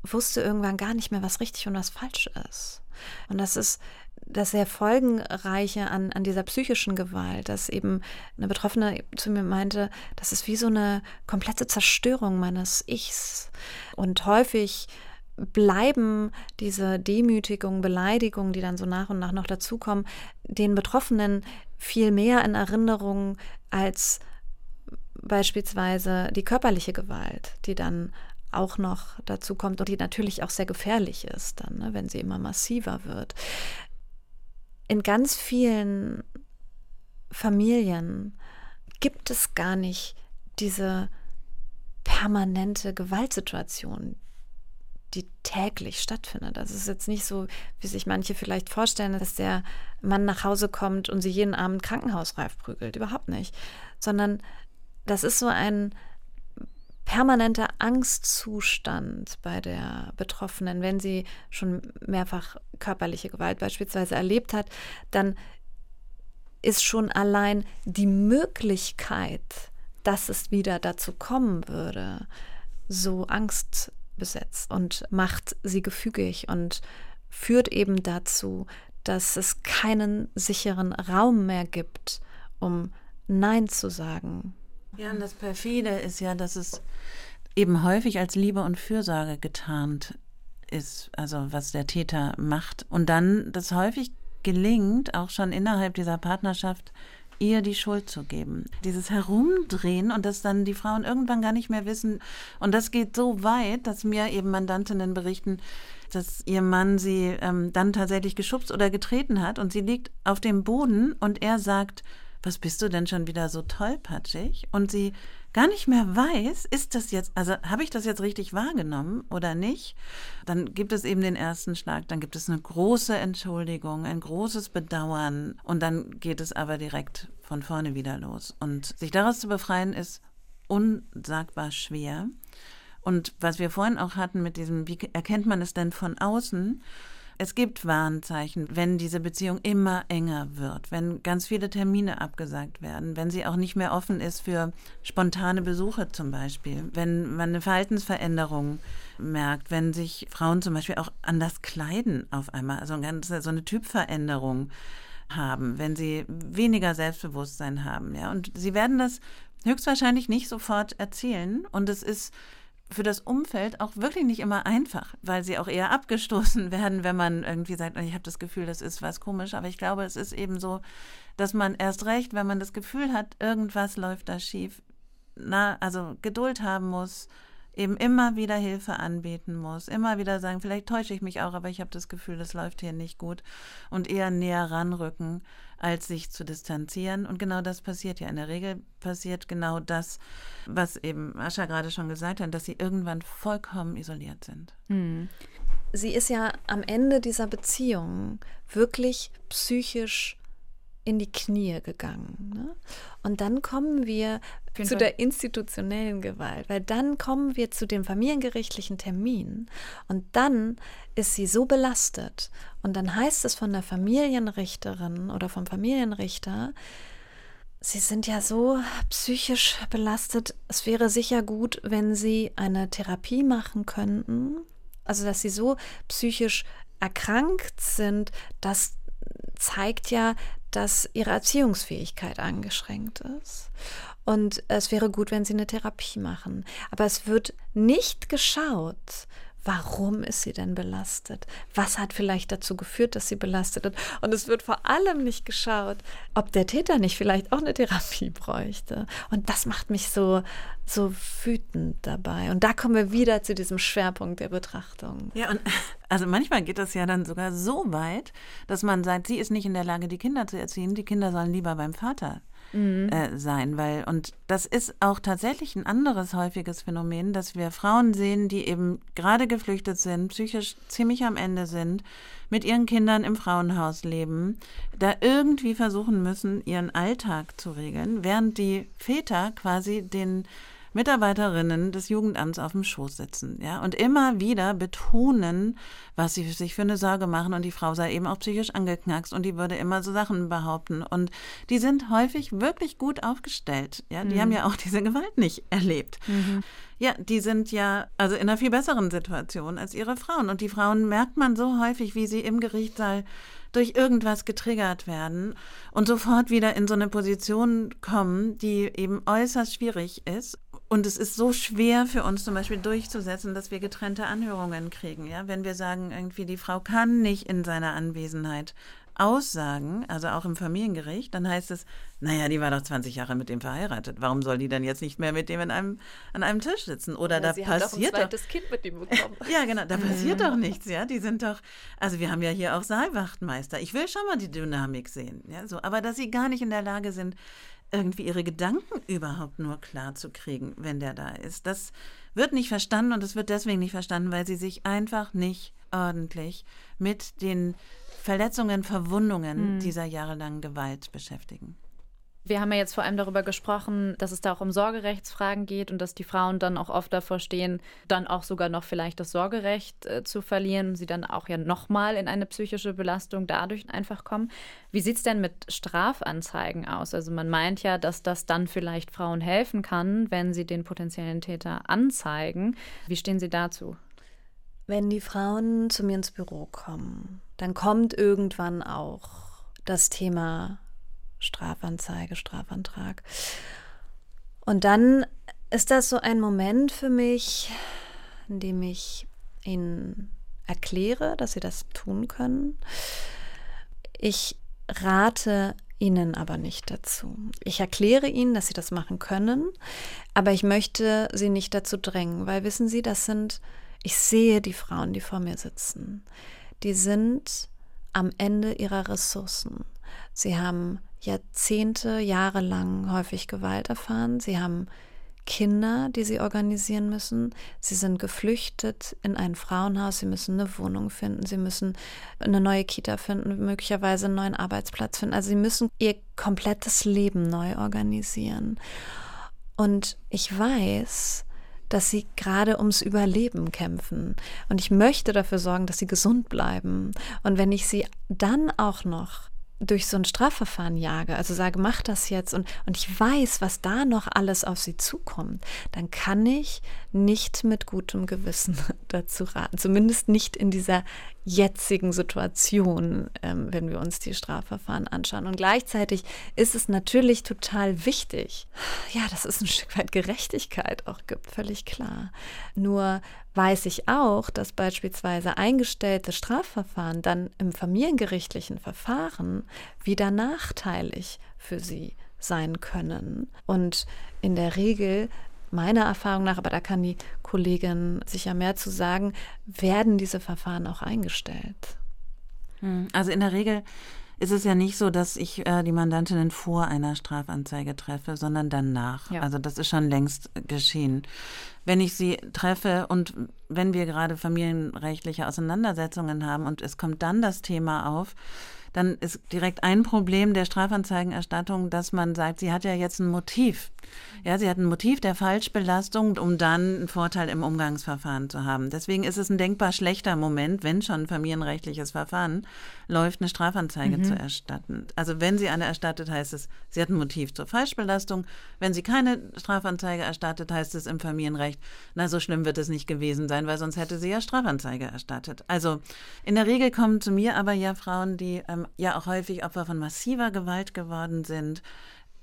wusste irgendwann gar nicht mehr, was richtig und was falsch ist. Und das ist das sehr folgenreiche an, an dieser psychischen Gewalt, dass eben eine Betroffene zu mir meinte, das ist wie so eine komplette Zerstörung meines Ichs. Und häufig bleiben diese Demütigungen, Beleidigungen, die dann so nach und nach noch dazukommen, den Betroffenen viel mehr in Erinnerung als beispielsweise die körperliche Gewalt, die dann auch noch dazu kommt und die natürlich auch sehr gefährlich ist, dann, ne, wenn sie immer massiver wird. In ganz vielen Familien gibt es gar nicht diese permanente Gewaltsituation, die täglich stattfindet. Also es ist jetzt nicht so, wie sich manche vielleicht vorstellen, dass der Mann nach Hause kommt und sie jeden Abend krankenhausreif prügelt. Überhaupt nicht. Sondern das ist so ein permanenter Angstzustand bei der Betroffenen, wenn sie schon mehrfach körperliche Gewalt beispielsweise erlebt hat, dann ist schon allein die Möglichkeit, dass es wieder dazu kommen würde, so angstbesetzt und macht sie gefügig und führt eben dazu, dass es keinen sicheren Raum mehr gibt, um Nein zu sagen. Ja, und das Perfide ist ja, dass es eben häufig als Liebe und Fürsorge getarnt ist, also was der Täter macht. Und dann das häufig gelingt, auch schon innerhalb dieser Partnerschaft, ihr die Schuld zu geben. Dieses Herumdrehen und dass dann die Frauen irgendwann gar nicht mehr wissen. Und das geht so weit, dass mir eben Mandantinnen berichten, dass ihr Mann sie ähm, dann tatsächlich geschubst oder getreten hat und sie liegt auf dem Boden und er sagt, was bist du denn schon wieder so tollpatschig? Und sie gar nicht mehr weiß, ist das jetzt, also habe ich das jetzt richtig wahrgenommen oder nicht? Dann gibt es eben den ersten Schlag, dann gibt es eine große Entschuldigung, ein großes Bedauern und dann geht es aber direkt von vorne wieder los. Und sich daraus zu befreien ist unsagbar schwer. Und was wir vorhin auch hatten mit diesem, wie erkennt man es denn von außen? Es gibt Warnzeichen, wenn diese Beziehung immer enger wird, wenn ganz viele Termine abgesagt werden, wenn sie auch nicht mehr offen ist für spontane Besuche zum Beispiel, wenn man eine Verhaltensveränderung merkt, wenn sich Frauen zum Beispiel auch anders kleiden auf einmal, also so eine Typveränderung haben, wenn sie weniger Selbstbewusstsein haben, ja, und sie werden das höchstwahrscheinlich nicht sofort erzählen und es ist für das Umfeld auch wirklich nicht immer einfach, weil sie auch eher abgestoßen werden, wenn man irgendwie sagt, ich habe das Gefühl, das ist was komisch. Aber ich glaube, es ist eben so, dass man erst recht, wenn man das Gefühl hat, irgendwas läuft da schief, na, also Geduld haben muss, eben immer wieder Hilfe anbieten muss, immer wieder sagen, vielleicht täusche ich mich auch, aber ich habe das Gefühl, das läuft hier nicht gut und eher näher ranrücken, als sich zu distanzieren. Und genau das passiert ja. In der Regel passiert genau das, was eben Ascha gerade schon gesagt hat, dass sie irgendwann vollkommen isoliert sind. Hm. Sie ist ja am Ende dieser Beziehung wirklich psychisch in die Knie gegangen. Ne? Und dann kommen wir zu Fall. der institutionellen Gewalt, weil dann kommen wir zu dem familiengerichtlichen Termin und dann ist sie so belastet und dann heißt es von der Familienrichterin oder vom Familienrichter, Sie sind ja so psychisch belastet. Es wäre sicher gut, wenn Sie eine Therapie machen könnten. Also, dass Sie so psychisch erkrankt sind, das zeigt ja, dass ihre Erziehungsfähigkeit eingeschränkt ist. Und es wäre gut, wenn sie eine Therapie machen. Aber es wird nicht geschaut, Warum ist sie denn belastet? Was hat vielleicht dazu geführt, dass sie belastet ist? Und es wird vor allem nicht geschaut, ob der Täter nicht vielleicht auch eine Therapie bräuchte. Und das macht mich so, so wütend dabei. Und da kommen wir wieder zu diesem Schwerpunkt der Betrachtung. Ja, und also manchmal geht das ja dann sogar so weit, dass man sagt, sie ist nicht in der Lage, die Kinder zu erziehen, die Kinder sollen lieber beim Vater mhm. äh, sein, weil und das ist auch tatsächlich ein anderes häufiges Phänomen, dass wir Frauen sehen, die eben gerade geflüchtet sind, psychisch ziemlich am Ende sind, mit ihren Kindern im Frauenhaus leben, da irgendwie versuchen müssen, ihren Alltag zu regeln, während die Väter quasi den Mitarbeiterinnen des Jugendamts auf dem Schoß sitzen, ja, und immer wieder betonen, was sie sich für eine Sorge machen und die Frau sei eben auch psychisch angeknackst und die würde immer so Sachen behaupten und die sind häufig wirklich gut aufgestellt, ja, die mhm. haben ja auch diese Gewalt nicht erlebt. Mhm. Ja, die sind ja also in einer viel besseren Situation als ihre Frauen und die Frauen merkt man so häufig, wie sie im Gerichtssaal durch irgendwas getriggert werden und sofort wieder in so eine Position kommen, die eben äußerst schwierig ist. Und es ist so schwer für uns zum Beispiel durchzusetzen, dass wir getrennte Anhörungen kriegen. Ja, wenn wir sagen, irgendwie die Frau kann nicht in seiner Anwesenheit aussagen, also auch im Familiengericht, dann heißt es, naja, die war doch 20 Jahre mit dem verheiratet. Warum soll die dann jetzt nicht mehr mit dem in einem, an einem Tisch sitzen? Oder ja, da sie passiert doch ein zweites Kind mit ihm bekommen. ja, genau, da passiert doch nichts, ja. Die sind doch, also wir haben ja hier auch Saalwachtmeister. Ich will schon mal die Dynamik sehen, ja, so. Aber dass sie gar nicht in der Lage sind, irgendwie ihre Gedanken überhaupt nur klar zu kriegen, wenn der da ist. Das wird nicht verstanden und es wird deswegen nicht verstanden, weil sie sich einfach nicht ordentlich mit den Verletzungen, Verwundungen mhm. dieser jahrelangen Gewalt beschäftigen. Wir haben ja jetzt vor allem darüber gesprochen, dass es da auch um Sorgerechtsfragen geht und dass die Frauen dann auch oft davor stehen, dann auch sogar noch vielleicht das Sorgerecht äh, zu verlieren, sie dann auch ja nochmal in eine psychische Belastung dadurch einfach kommen. Wie sieht es denn mit Strafanzeigen aus? Also man meint ja, dass das dann vielleicht Frauen helfen kann, wenn sie den potenziellen Täter anzeigen. Wie stehen Sie dazu? Wenn die Frauen zu mir ins Büro kommen, dann kommt irgendwann auch das Thema Strafanzeige, Strafantrag. Und dann ist das so ein Moment für mich, in dem ich ihnen erkläre, dass sie das tun können. Ich rate ihnen aber nicht dazu. Ich erkläre ihnen, dass sie das machen können, aber ich möchte sie nicht dazu drängen, weil wissen Sie, das sind, ich sehe die Frauen, die vor mir sitzen, die sind am Ende ihrer Ressourcen. Sie haben Jahrzehnte, jahrelang häufig Gewalt erfahren. Sie haben Kinder, die sie organisieren müssen. Sie sind geflüchtet in ein Frauenhaus. Sie müssen eine Wohnung finden. Sie müssen eine neue Kita finden, möglicherweise einen neuen Arbeitsplatz finden. Also sie müssen ihr komplettes Leben neu organisieren. Und ich weiß, dass sie gerade ums Überleben kämpfen. Und ich möchte dafür sorgen, dass sie gesund bleiben. Und wenn ich sie dann auch noch durch so ein Strafverfahren jage, also sage, mach das jetzt und, und ich weiß, was da noch alles auf sie zukommt, dann kann ich nicht mit gutem Gewissen dazu raten. Zumindest nicht in dieser jetzigen Situation, ähm, wenn wir uns die Strafverfahren anschauen. Und gleichzeitig ist es natürlich total wichtig, ja, dass es ein Stück weit Gerechtigkeit auch gibt, völlig klar. Nur weiß ich auch, dass beispielsweise eingestellte Strafverfahren dann im familiengerichtlichen Verfahren wieder nachteilig für sie sein können. Und in der Regel meiner Erfahrung nach, aber da kann die Kollegin sicher mehr zu sagen, werden diese Verfahren auch eingestellt. Hm, also in der Regel ist es ja nicht so, dass ich äh, die Mandantinnen vor einer Strafanzeige treffe, sondern danach. Ja. Also das ist schon längst geschehen. Wenn ich sie treffe und wenn wir gerade familienrechtliche Auseinandersetzungen haben und es kommt dann das Thema auf, dann ist direkt ein Problem der Strafanzeigenerstattung, dass man sagt, sie hat ja jetzt ein Motiv. Ja, sie hat ein Motiv der Falschbelastung, um dann einen Vorteil im Umgangsverfahren zu haben. Deswegen ist es ein denkbar schlechter Moment, wenn schon ein familienrechtliches Verfahren läuft, eine Strafanzeige mhm. zu erstatten. Also wenn sie eine erstattet, heißt es, sie hat ein Motiv zur Falschbelastung. Wenn sie keine Strafanzeige erstattet, heißt es im Familienrecht, na, so schlimm wird es nicht gewesen sein, weil sonst hätte sie ja Strafanzeige erstattet. Also in der Regel kommen zu mir aber ja Frauen, die ähm, ja auch häufig Opfer von massiver Gewalt geworden sind,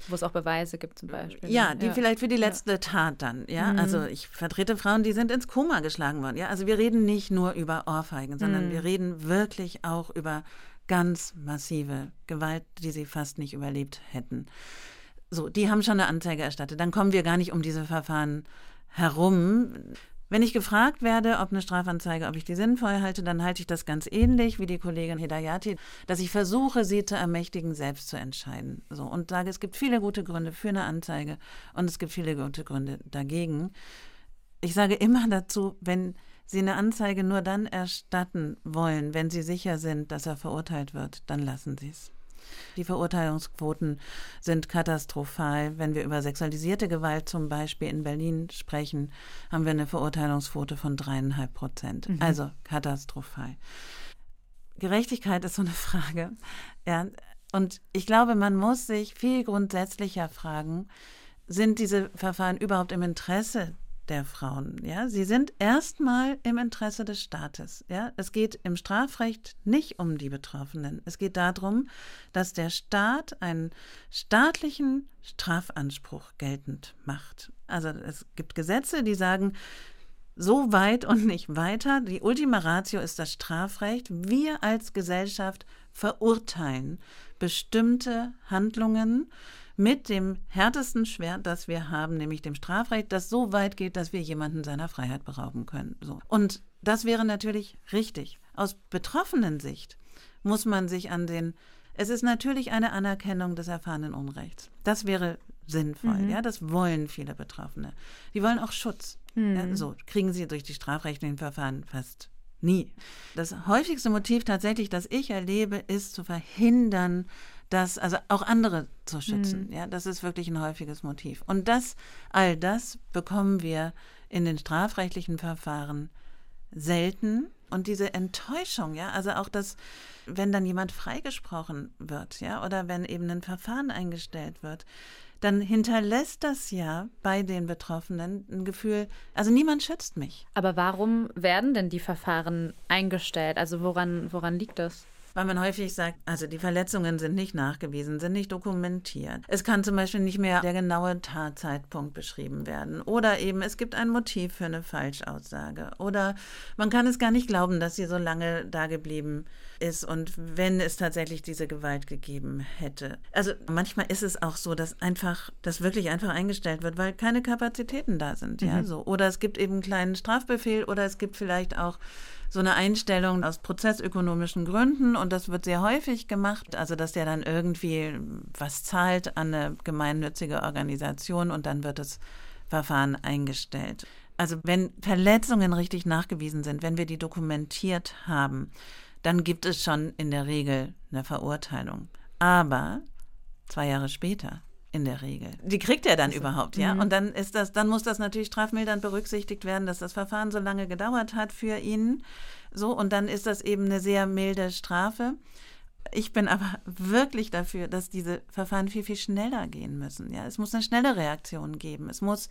wo es auch Beweise gibt zum Beispiel. Ja, die ja. vielleicht für die letzte ja. Tat dann. Ja, mhm. also ich vertrete Frauen, die sind ins Koma geschlagen worden. Ja, also wir reden nicht nur über Ohrfeigen, sondern mhm. wir reden wirklich auch über ganz massive Gewalt, die sie fast nicht überlebt hätten. So, die haben schon eine Anzeige erstattet. Dann kommen wir gar nicht um diese Verfahren herum. Wenn ich gefragt werde, ob eine Strafanzeige, ob ich die sinnvoll halte, dann halte ich das ganz ähnlich wie die Kollegin Hidayati, dass ich versuche, sie zu ermächtigen, selbst zu entscheiden. So, und sage, es gibt viele gute Gründe für eine Anzeige und es gibt viele gute Gründe dagegen. Ich sage immer dazu, wenn Sie eine Anzeige nur dann erstatten wollen, wenn Sie sicher sind, dass er verurteilt wird, dann lassen Sie es. Die Verurteilungsquoten sind katastrophal. Wenn wir über sexualisierte Gewalt zum Beispiel in Berlin sprechen, haben wir eine Verurteilungsquote von dreieinhalb Prozent. Mhm. Also katastrophal. Gerechtigkeit ist so eine Frage. Ja, und ich glaube, man muss sich viel grundsätzlicher fragen, sind diese Verfahren überhaupt im Interesse der Frauen. Ja, sie sind erstmal im Interesse des Staates. Ja, es geht im Strafrecht nicht um die Betroffenen. Es geht darum, dass der Staat einen staatlichen Strafanspruch geltend macht. Also es gibt Gesetze, die sagen, so weit und nicht weiter. Die Ultima Ratio ist das Strafrecht. Wir als Gesellschaft verurteilen bestimmte Handlungen mit dem härtesten Schwert, das wir haben, nämlich dem Strafrecht, das so weit geht, dass wir jemanden seiner Freiheit berauben können. So. Und das wäre natürlich richtig. Aus betroffenen Sicht muss man sich an den es ist natürlich eine Anerkennung des erfahrenen Unrechts. Das wäre sinnvoll. Mhm. Ja, das wollen viele Betroffene. Die wollen auch Schutz. Mhm. Ja, so kriegen sie durch die strafrechtlichen Verfahren fast nie. Das häufigste Motiv tatsächlich, das ich erlebe, ist zu verhindern, das, also auch andere zu schützen. Mhm. Ja, das ist wirklich ein häufiges Motiv. Und das, all das bekommen wir in den strafrechtlichen Verfahren selten. Und diese Enttäuschung, ja, also auch das, wenn dann jemand freigesprochen wird, ja, oder wenn eben ein Verfahren eingestellt wird, dann hinterlässt das ja bei den Betroffenen ein Gefühl, also niemand schützt mich. Aber warum werden denn die Verfahren eingestellt? Also woran, woran liegt das? Weil man häufig sagt, also die Verletzungen sind nicht nachgewiesen, sind nicht dokumentiert. Es kann zum Beispiel nicht mehr der genaue Tatzeitpunkt beschrieben werden. Oder eben es gibt ein Motiv für eine Falschaussage. Oder man kann es gar nicht glauben, dass sie so lange da geblieben ist und wenn es tatsächlich diese Gewalt gegeben hätte. Also manchmal ist es auch so, dass einfach, das wirklich einfach eingestellt wird, weil keine Kapazitäten da sind. Ja, mhm. so. Oder es gibt eben einen kleinen Strafbefehl oder es gibt vielleicht auch so eine Einstellung aus prozessökonomischen Gründen und das wird sehr häufig gemacht, also dass der dann irgendwie was zahlt an eine gemeinnützige Organisation und dann wird das Verfahren eingestellt. Also wenn Verletzungen richtig nachgewiesen sind, wenn wir die dokumentiert haben, dann gibt es schon in der Regel eine Verurteilung. Aber zwei Jahre später in der Regel. Die kriegt er dann also, überhaupt, ja. Mhm. Und dann ist das, dann muss das natürlich strafmildernd berücksichtigt werden, dass das Verfahren so lange gedauert hat für ihn. So, und dann ist das eben eine sehr milde Strafe. Ich bin aber wirklich dafür, dass diese Verfahren viel, viel schneller gehen müssen. Ja, es muss eine schnelle Reaktion geben. Es muss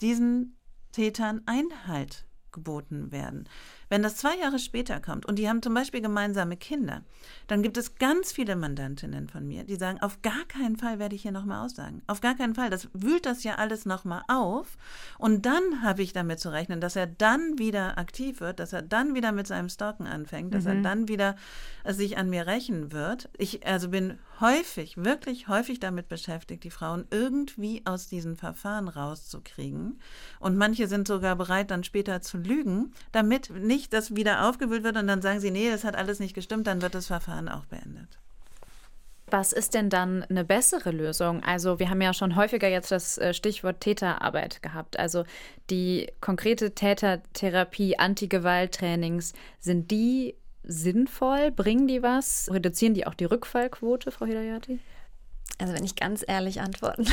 diesen Tätern Einhalt geboten werden. Wenn das zwei Jahre später kommt und die haben zum Beispiel gemeinsame Kinder, dann gibt es ganz viele Mandantinnen von mir, die sagen, auf gar keinen Fall werde ich hier nochmal aussagen. Auf gar keinen Fall. Das wühlt das ja alles nochmal auf. Und dann habe ich damit zu rechnen, dass er dann wieder aktiv wird, dass er dann wieder mit seinem Stalken anfängt, dass mhm. er dann wieder sich an mir rächen wird. Ich also bin häufig, wirklich häufig damit beschäftigt, die Frauen irgendwie aus diesen Verfahren rauszukriegen. Und manche sind sogar bereit, dann später zu lügen, damit nicht nicht das wieder aufgewühlt wird und dann sagen sie, nee, das hat alles nicht gestimmt, dann wird das Verfahren auch beendet. Was ist denn dann eine bessere Lösung? Also wir haben ja schon häufiger jetzt das äh, Stichwort Täterarbeit gehabt. Also die konkrete Tätertherapie, Antigewalttrainings, sind die sinnvoll? Bringen die was? Reduzieren die auch die Rückfallquote, Frau Hidayati? Also wenn ich ganz ehrlich antworten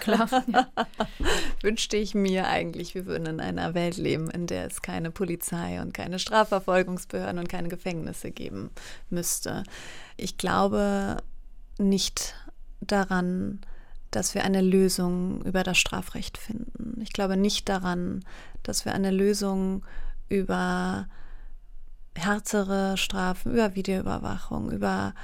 Klar, wünschte ich mir eigentlich, wir würden in einer Welt leben, in der es keine Polizei und keine Strafverfolgungsbehörden und keine Gefängnisse geben müsste. Ich glaube nicht daran, dass wir eine Lösung über das Strafrecht finden. Ich glaube nicht daran, dass wir eine Lösung über härtere Strafen, über Videoüberwachung, über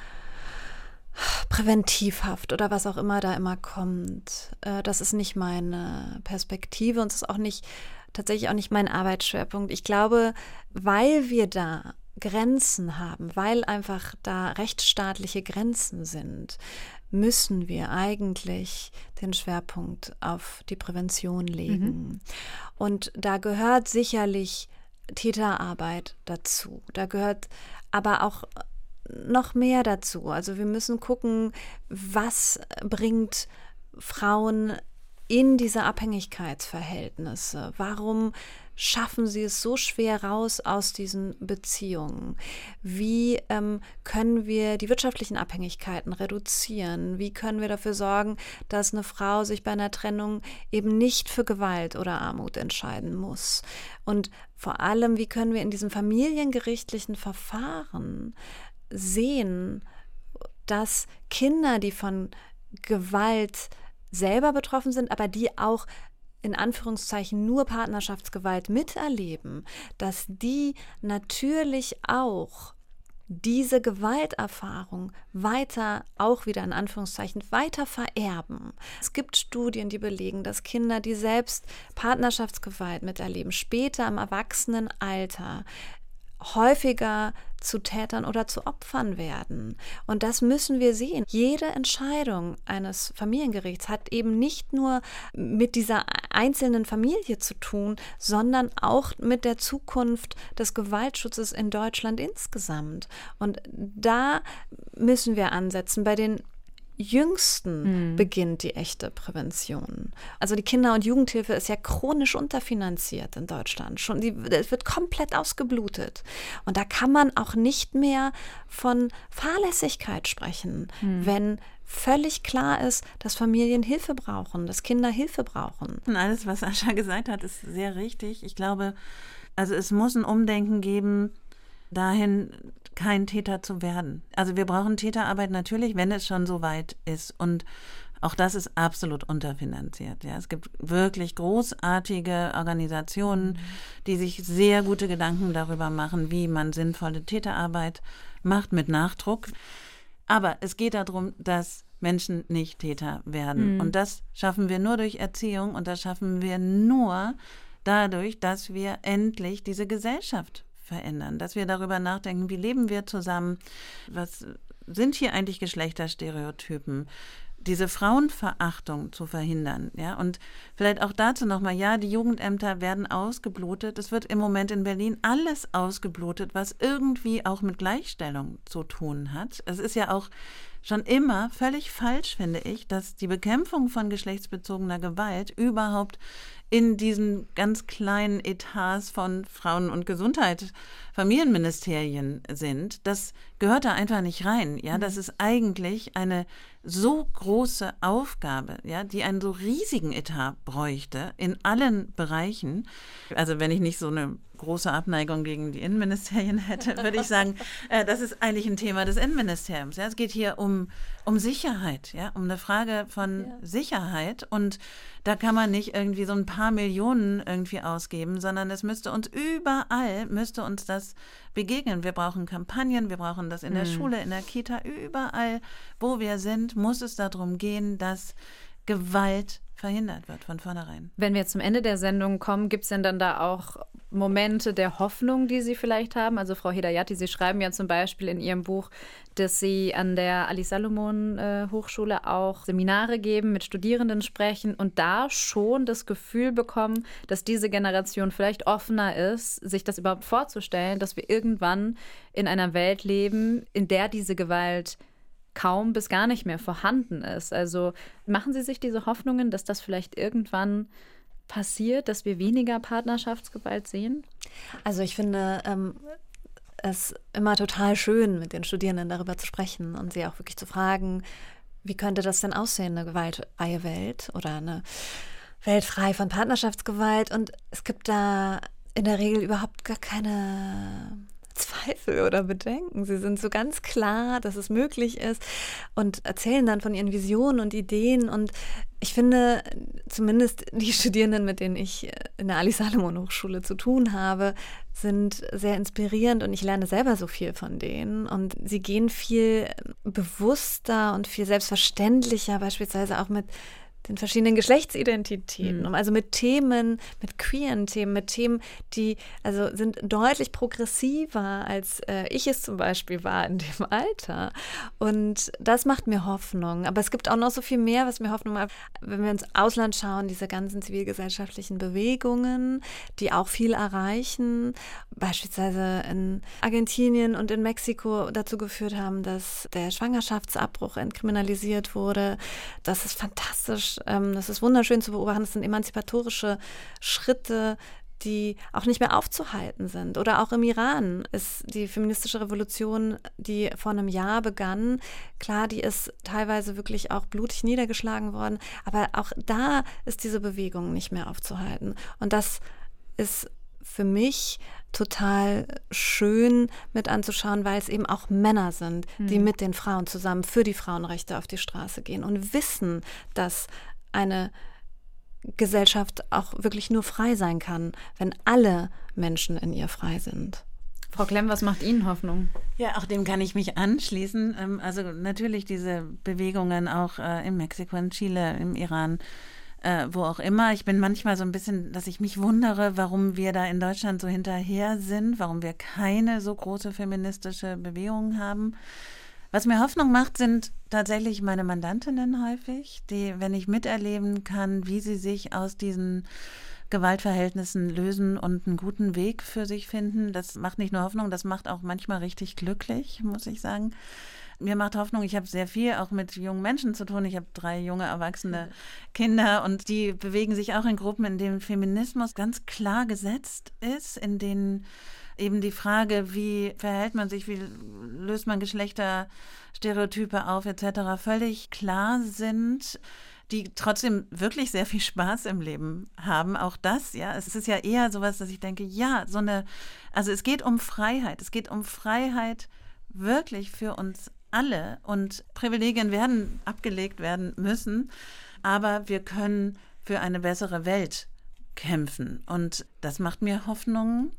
Präventivhaft oder was auch immer da immer kommt. Äh, das ist nicht meine Perspektive und es ist auch nicht tatsächlich auch nicht mein Arbeitsschwerpunkt. Ich glaube, weil wir da Grenzen haben, weil einfach da rechtsstaatliche Grenzen sind, müssen wir eigentlich den Schwerpunkt auf die Prävention legen. Mhm. Und da gehört sicherlich Täterarbeit dazu. Da gehört aber auch noch mehr dazu. Also wir müssen gucken, was bringt Frauen in diese Abhängigkeitsverhältnisse? Warum schaffen sie es so schwer raus aus diesen Beziehungen? Wie ähm, können wir die wirtschaftlichen Abhängigkeiten reduzieren? Wie können wir dafür sorgen, dass eine Frau sich bei einer Trennung eben nicht für Gewalt oder Armut entscheiden muss? Und vor allem, wie können wir in diesem familiengerichtlichen Verfahren sehen, dass Kinder, die von Gewalt selber betroffen sind, aber die auch in Anführungszeichen nur Partnerschaftsgewalt miterleben, dass die natürlich auch diese Gewalterfahrung weiter, auch wieder in Anführungszeichen, weiter vererben. Es gibt Studien, die belegen, dass Kinder, die selbst Partnerschaftsgewalt miterleben, später im Erwachsenenalter häufiger zu Tätern oder zu Opfern werden. Und das müssen wir sehen. Jede Entscheidung eines Familiengerichts hat eben nicht nur mit dieser einzelnen Familie zu tun, sondern auch mit der Zukunft des Gewaltschutzes in Deutschland insgesamt. Und da müssen wir ansetzen bei den Jüngsten mhm. beginnt die echte Prävention. Also die Kinder- und Jugendhilfe ist ja chronisch unterfinanziert in Deutschland. Schon, die, es wird komplett ausgeblutet. Und da kann man auch nicht mehr von Fahrlässigkeit sprechen, mhm. wenn völlig klar ist, dass Familien Hilfe brauchen, dass Kinder Hilfe brauchen. Und alles, was Ascha gesagt hat, ist sehr richtig. Ich glaube, also es muss ein Umdenken geben, dahin kein Täter zu werden. Also wir brauchen Täterarbeit natürlich, wenn es schon so weit ist. Und auch das ist absolut unterfinanziert. Ja, es gibt wirklich großartige Organisationen, die sich sehr gute Gedanken darüber machen, wie man sinnvolle Täterarbeit macht mit Nachdruck. Aber es geht darum, dass Menschen nicht Täter werden. Mhm. Und das schaffen wir nur durch Erziehung und das schaffen wir nur dadurch, dass wir endlich diese Gesellschaft verändern, dass wir darüber nachdenken, wie leben wir zusammen, was sind hier eigentlich Geschlechterstereotypen, diese Frauenverachtung zu verhindern, ja, und vielleicht auch dazu nochmal, ja, die Jugendämter werden ausgeblutet, es wird im Moment in Berlin alles ausgeblutet, was irgendwie auch mit Gleichstellung zu tun hat. Es ist ja auch schon immer völlig falsch, finde ich, dass die Bekämpfung von geschlechtsbezogener Gewalt überhaupt in diesen ganz kleinen Etats von Frauen- und Gesundheit, Familienministerien sind. Das gehört da einfach nicht rein. Ja, das mhm. ist eigentlich eine so große Aufgabe, ja, die einen so riesigen Etat bräuchte in allen Bereichen. Also wenn ich nicht so eine große Abneigung gegen die Innenministerien hätte, würde ich sagen, äh, das ist eigentlich ein Thema des Innenministeriums. Ja. Es geht hier um, um Sicherheit, ja, um eine Frage von ja. Sicherheit. Und da kann man nicht irgendwie so ein paar Millionen irgendwie ausgeben, sondern es müsste uns überall, müsste uns das begegnen. Wir brauchen Kampagnen, wir brauchen das in der mhm. Schule, in der Kita, überall, wo wir sind, muss es darum gehen, dass Gewalt verhindert wird von vornherein. Wenn wir zum Ende der Sendung kommen, gibt es denn dann da auch Momente der Hoffnung, die Sie vielleicht haben? Also Frau Hidayati, Sie schreiben ja zum Beispiel in Ihrem Buch, dass Sie an der Ali Salomon äh, Hochschule auch Seminare geben, mit Studierenden sprechen und da schon das Gefühl bekommen, dass diese Generation vielleicht offener ist, sich das überhaupt vorzustellen, dass wir irgendwann in einer Welt leben, in der diese Gewalt kaum bis gar nicht mehr vorhanden ist. Also machen Sie sich diese Hoffnungen, dass das vielleicht irgendwann passiert, dass wir weniger Partnerschaftsgewalt sehen? Also ich finde ähm, es immer total schön, mit den Studierenden darüber zu sprechen und sie auch wirklich zu fragen, wie könnte das denn aussehen, eine gewaltfreie Welt oder eine Welt frei von Partnerschaftsgewalt. Und es gibt da in der Regel überhaupt gar keine Zweifel oder Bedenken. Sie sind so ganz klar, dass es möglich ist und erzählen dann von ihren Visionen und Ideen. Und ich finde, zumindest die Studierenden, mit denen ich in der Ali Salomon Hochschule zu tun habe, sind sehr inspirierend und ich lerne selber so viel von denen. Und sie gehen viel bewusster und viel selbstverständlicher, beispielsweise auch mit den verschiedenen Geschlechtsidentitäten, mhm. also mit Themen, mit queeren Themen, mit Themen, die also sind deutlich progressiver, als äh, ich es zum Beispiel war in dem Alter. Und das macht mir Hoffnung. Aber es gibt auch noch so viel mehr, was mir Hoffnung macht. Wenn wir ins Ausland schauen, diese ganzen zivilgesellschaftlichen Bewegungen, die auch viel erreichen, beispielsweise in Argentinien und in Mexiko dazu geführt haben, dass der Schwangerschaftsabbruch entkriminalisiert wurde. Das ist fantastisch ähm, das ist wunderschön zu beobachten. Das sind emanzipatorische Schritte, die auch nicht mehr aufzuhalten sind. Oder auch im Iran ist die feministische Revolution, die vor einem Jahr begann, klar, die ist teilweise wirklich auch blutig niedergeschlagen worden, aber auch da ist diese Bewegung nicht mehr aufzuhalten. Und das ist für mich total schön mit anzuschauen, weil es eben auch Männer sind, die mhm. mit den Frauen zusammen für die Frauenrechte auf die Straße gehen und wissen, dass eine Gesellschaft auch wirklich nur frei sein kann, wenn alle Menschen in ihr frei sind. Frau Klemm, was macht Ihnen Hoffnung? Ja, auch dem kann ich mich anschließen. Ähm, also natürlich diese Bewegungen auch äh, in Mexiko, in Chile, im Iran, äh, wo auch immer. Ich bin manchmal so ein bisschen, dass ich mich wundere, warum wir da in Deutschland so hinterher sind, warum wir keine so große feministische Bewegung haben. Was mir Hoffnung macht, sind tatsächlich meine Mandantinnen häufig, die, wenn ich miterleben kann, wie sie sich aus diesen Gewaltverhältnissen lösen und einen guten Weg für sich finden, das macht nicht nur Hoffnung, das macht auch manchmal richtig glücklich, muss ich sagen. Mir macht Hoffnung, ich habe sehr viel auch mit jungen Menschen zu tun. Ich habe drei junge, erwachsene Kinder und die bewegen sich auch in Gruppen, in denen Feminismus ganz klar gesetzt ist, in denen eben die Frage, wie verhält man sich, wie löst man Geschlechterstereotype auf etc. völlig klar sind die trotzdem wirklich sehr viel Spaß im Leben haben. Auch das, ja. Es ist ja eher sowas, dass ich denke, ja, so eine, also es geht um Freiheit. Es geht um Freiheit wirklich für uns alle und Privilegien werden abgelegt werden müssen, aber wir können für eine bessere Welt kämpfen. Und das macht mir Hoffnung,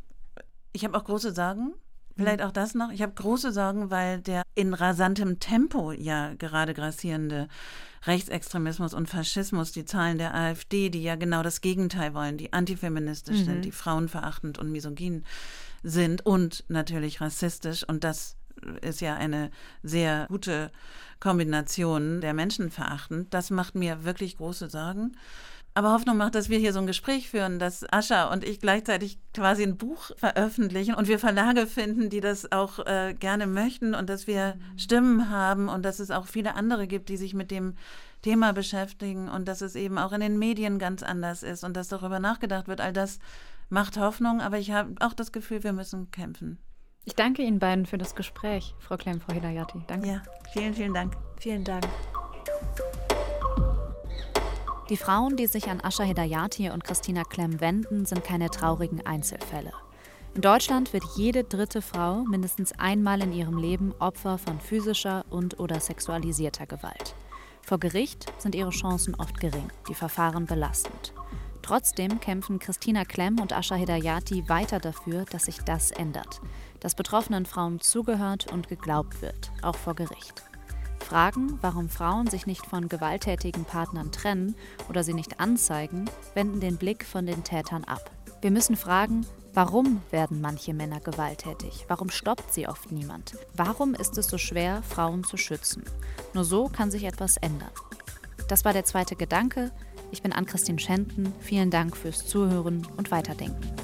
ich habe auch große Sorgen. Vielleicht auch das noch. Ich habe große Sorgen, weil der in rasantem Tempo ja gerade grassierende Rechtsextremismus und Faschismus, die Zahlen der AfD, die ja genau das Gegenteil wollen, die antifeministisch mhm. sind, die frauenverachtend und misogyn sind und natürlich rassistisch. Und das ist ja eine sehr gute Kombination der Menschen verachtend. Das macht mir wirklich große Sorgen aber Hoffnung macht, dass wir hier so ein Gespräch führen, dass Ascha und ich gleichzeitig quasi ein Buch veröffentlichen und wir Verlage finden, die das auch äh, gerne möchten und dass wir Stimmen haben und dass es auch viele andere gibt, die sich mit dem Thema beschäftigen und dass es eben auch in den Medien ganz anders ist und dass darüber nachgedacht wird. All das macht Hoffnung, aber ich habe auch das Gefühl, wir müssen kämpfen. Ich danke Ihnen beiden für das Gespräch, Frau Klemm, Frau Hidayati. Danke. Ja, vielen, vielen Dank. Vielen Dank. Die Frauen, die sich an Ascha Hedayati und Christina Klemm wenden, sind keine traurigen Einzelfälle. In Deutschland wird jede dritte Frau mindestens einmal in ihrem Leben Opfer von physischer und/oder sexualisierter Gewalt. Vor Gericht sind ihre Chancen oft gering, die Verfahren belastend. Trotzdem kämpfen Christina Klemm und Ascha Hedayati weiter dafür, dass sich das ändert, dass betroffenen Frauen zugehört und geglaubt wird, auch vor Gericht. Fragen, warum Frauen sich nicht von gewalttätigen Partnern trennen oder sie nicht anzeigen, wenden den Blick von den Tätern ab. Wir müssen fragen, warum werden manche Männer gewalttätig? Warum stoppt sie oft niemand? Warum ist es so schwer, Frauen zu schützen? Nur so kann sich etwas ändern. Das war der zweite Gedanke. Ich bin Ann-Christine Schenten. Vielen Dank fürs Zuhören und Weiterdenken.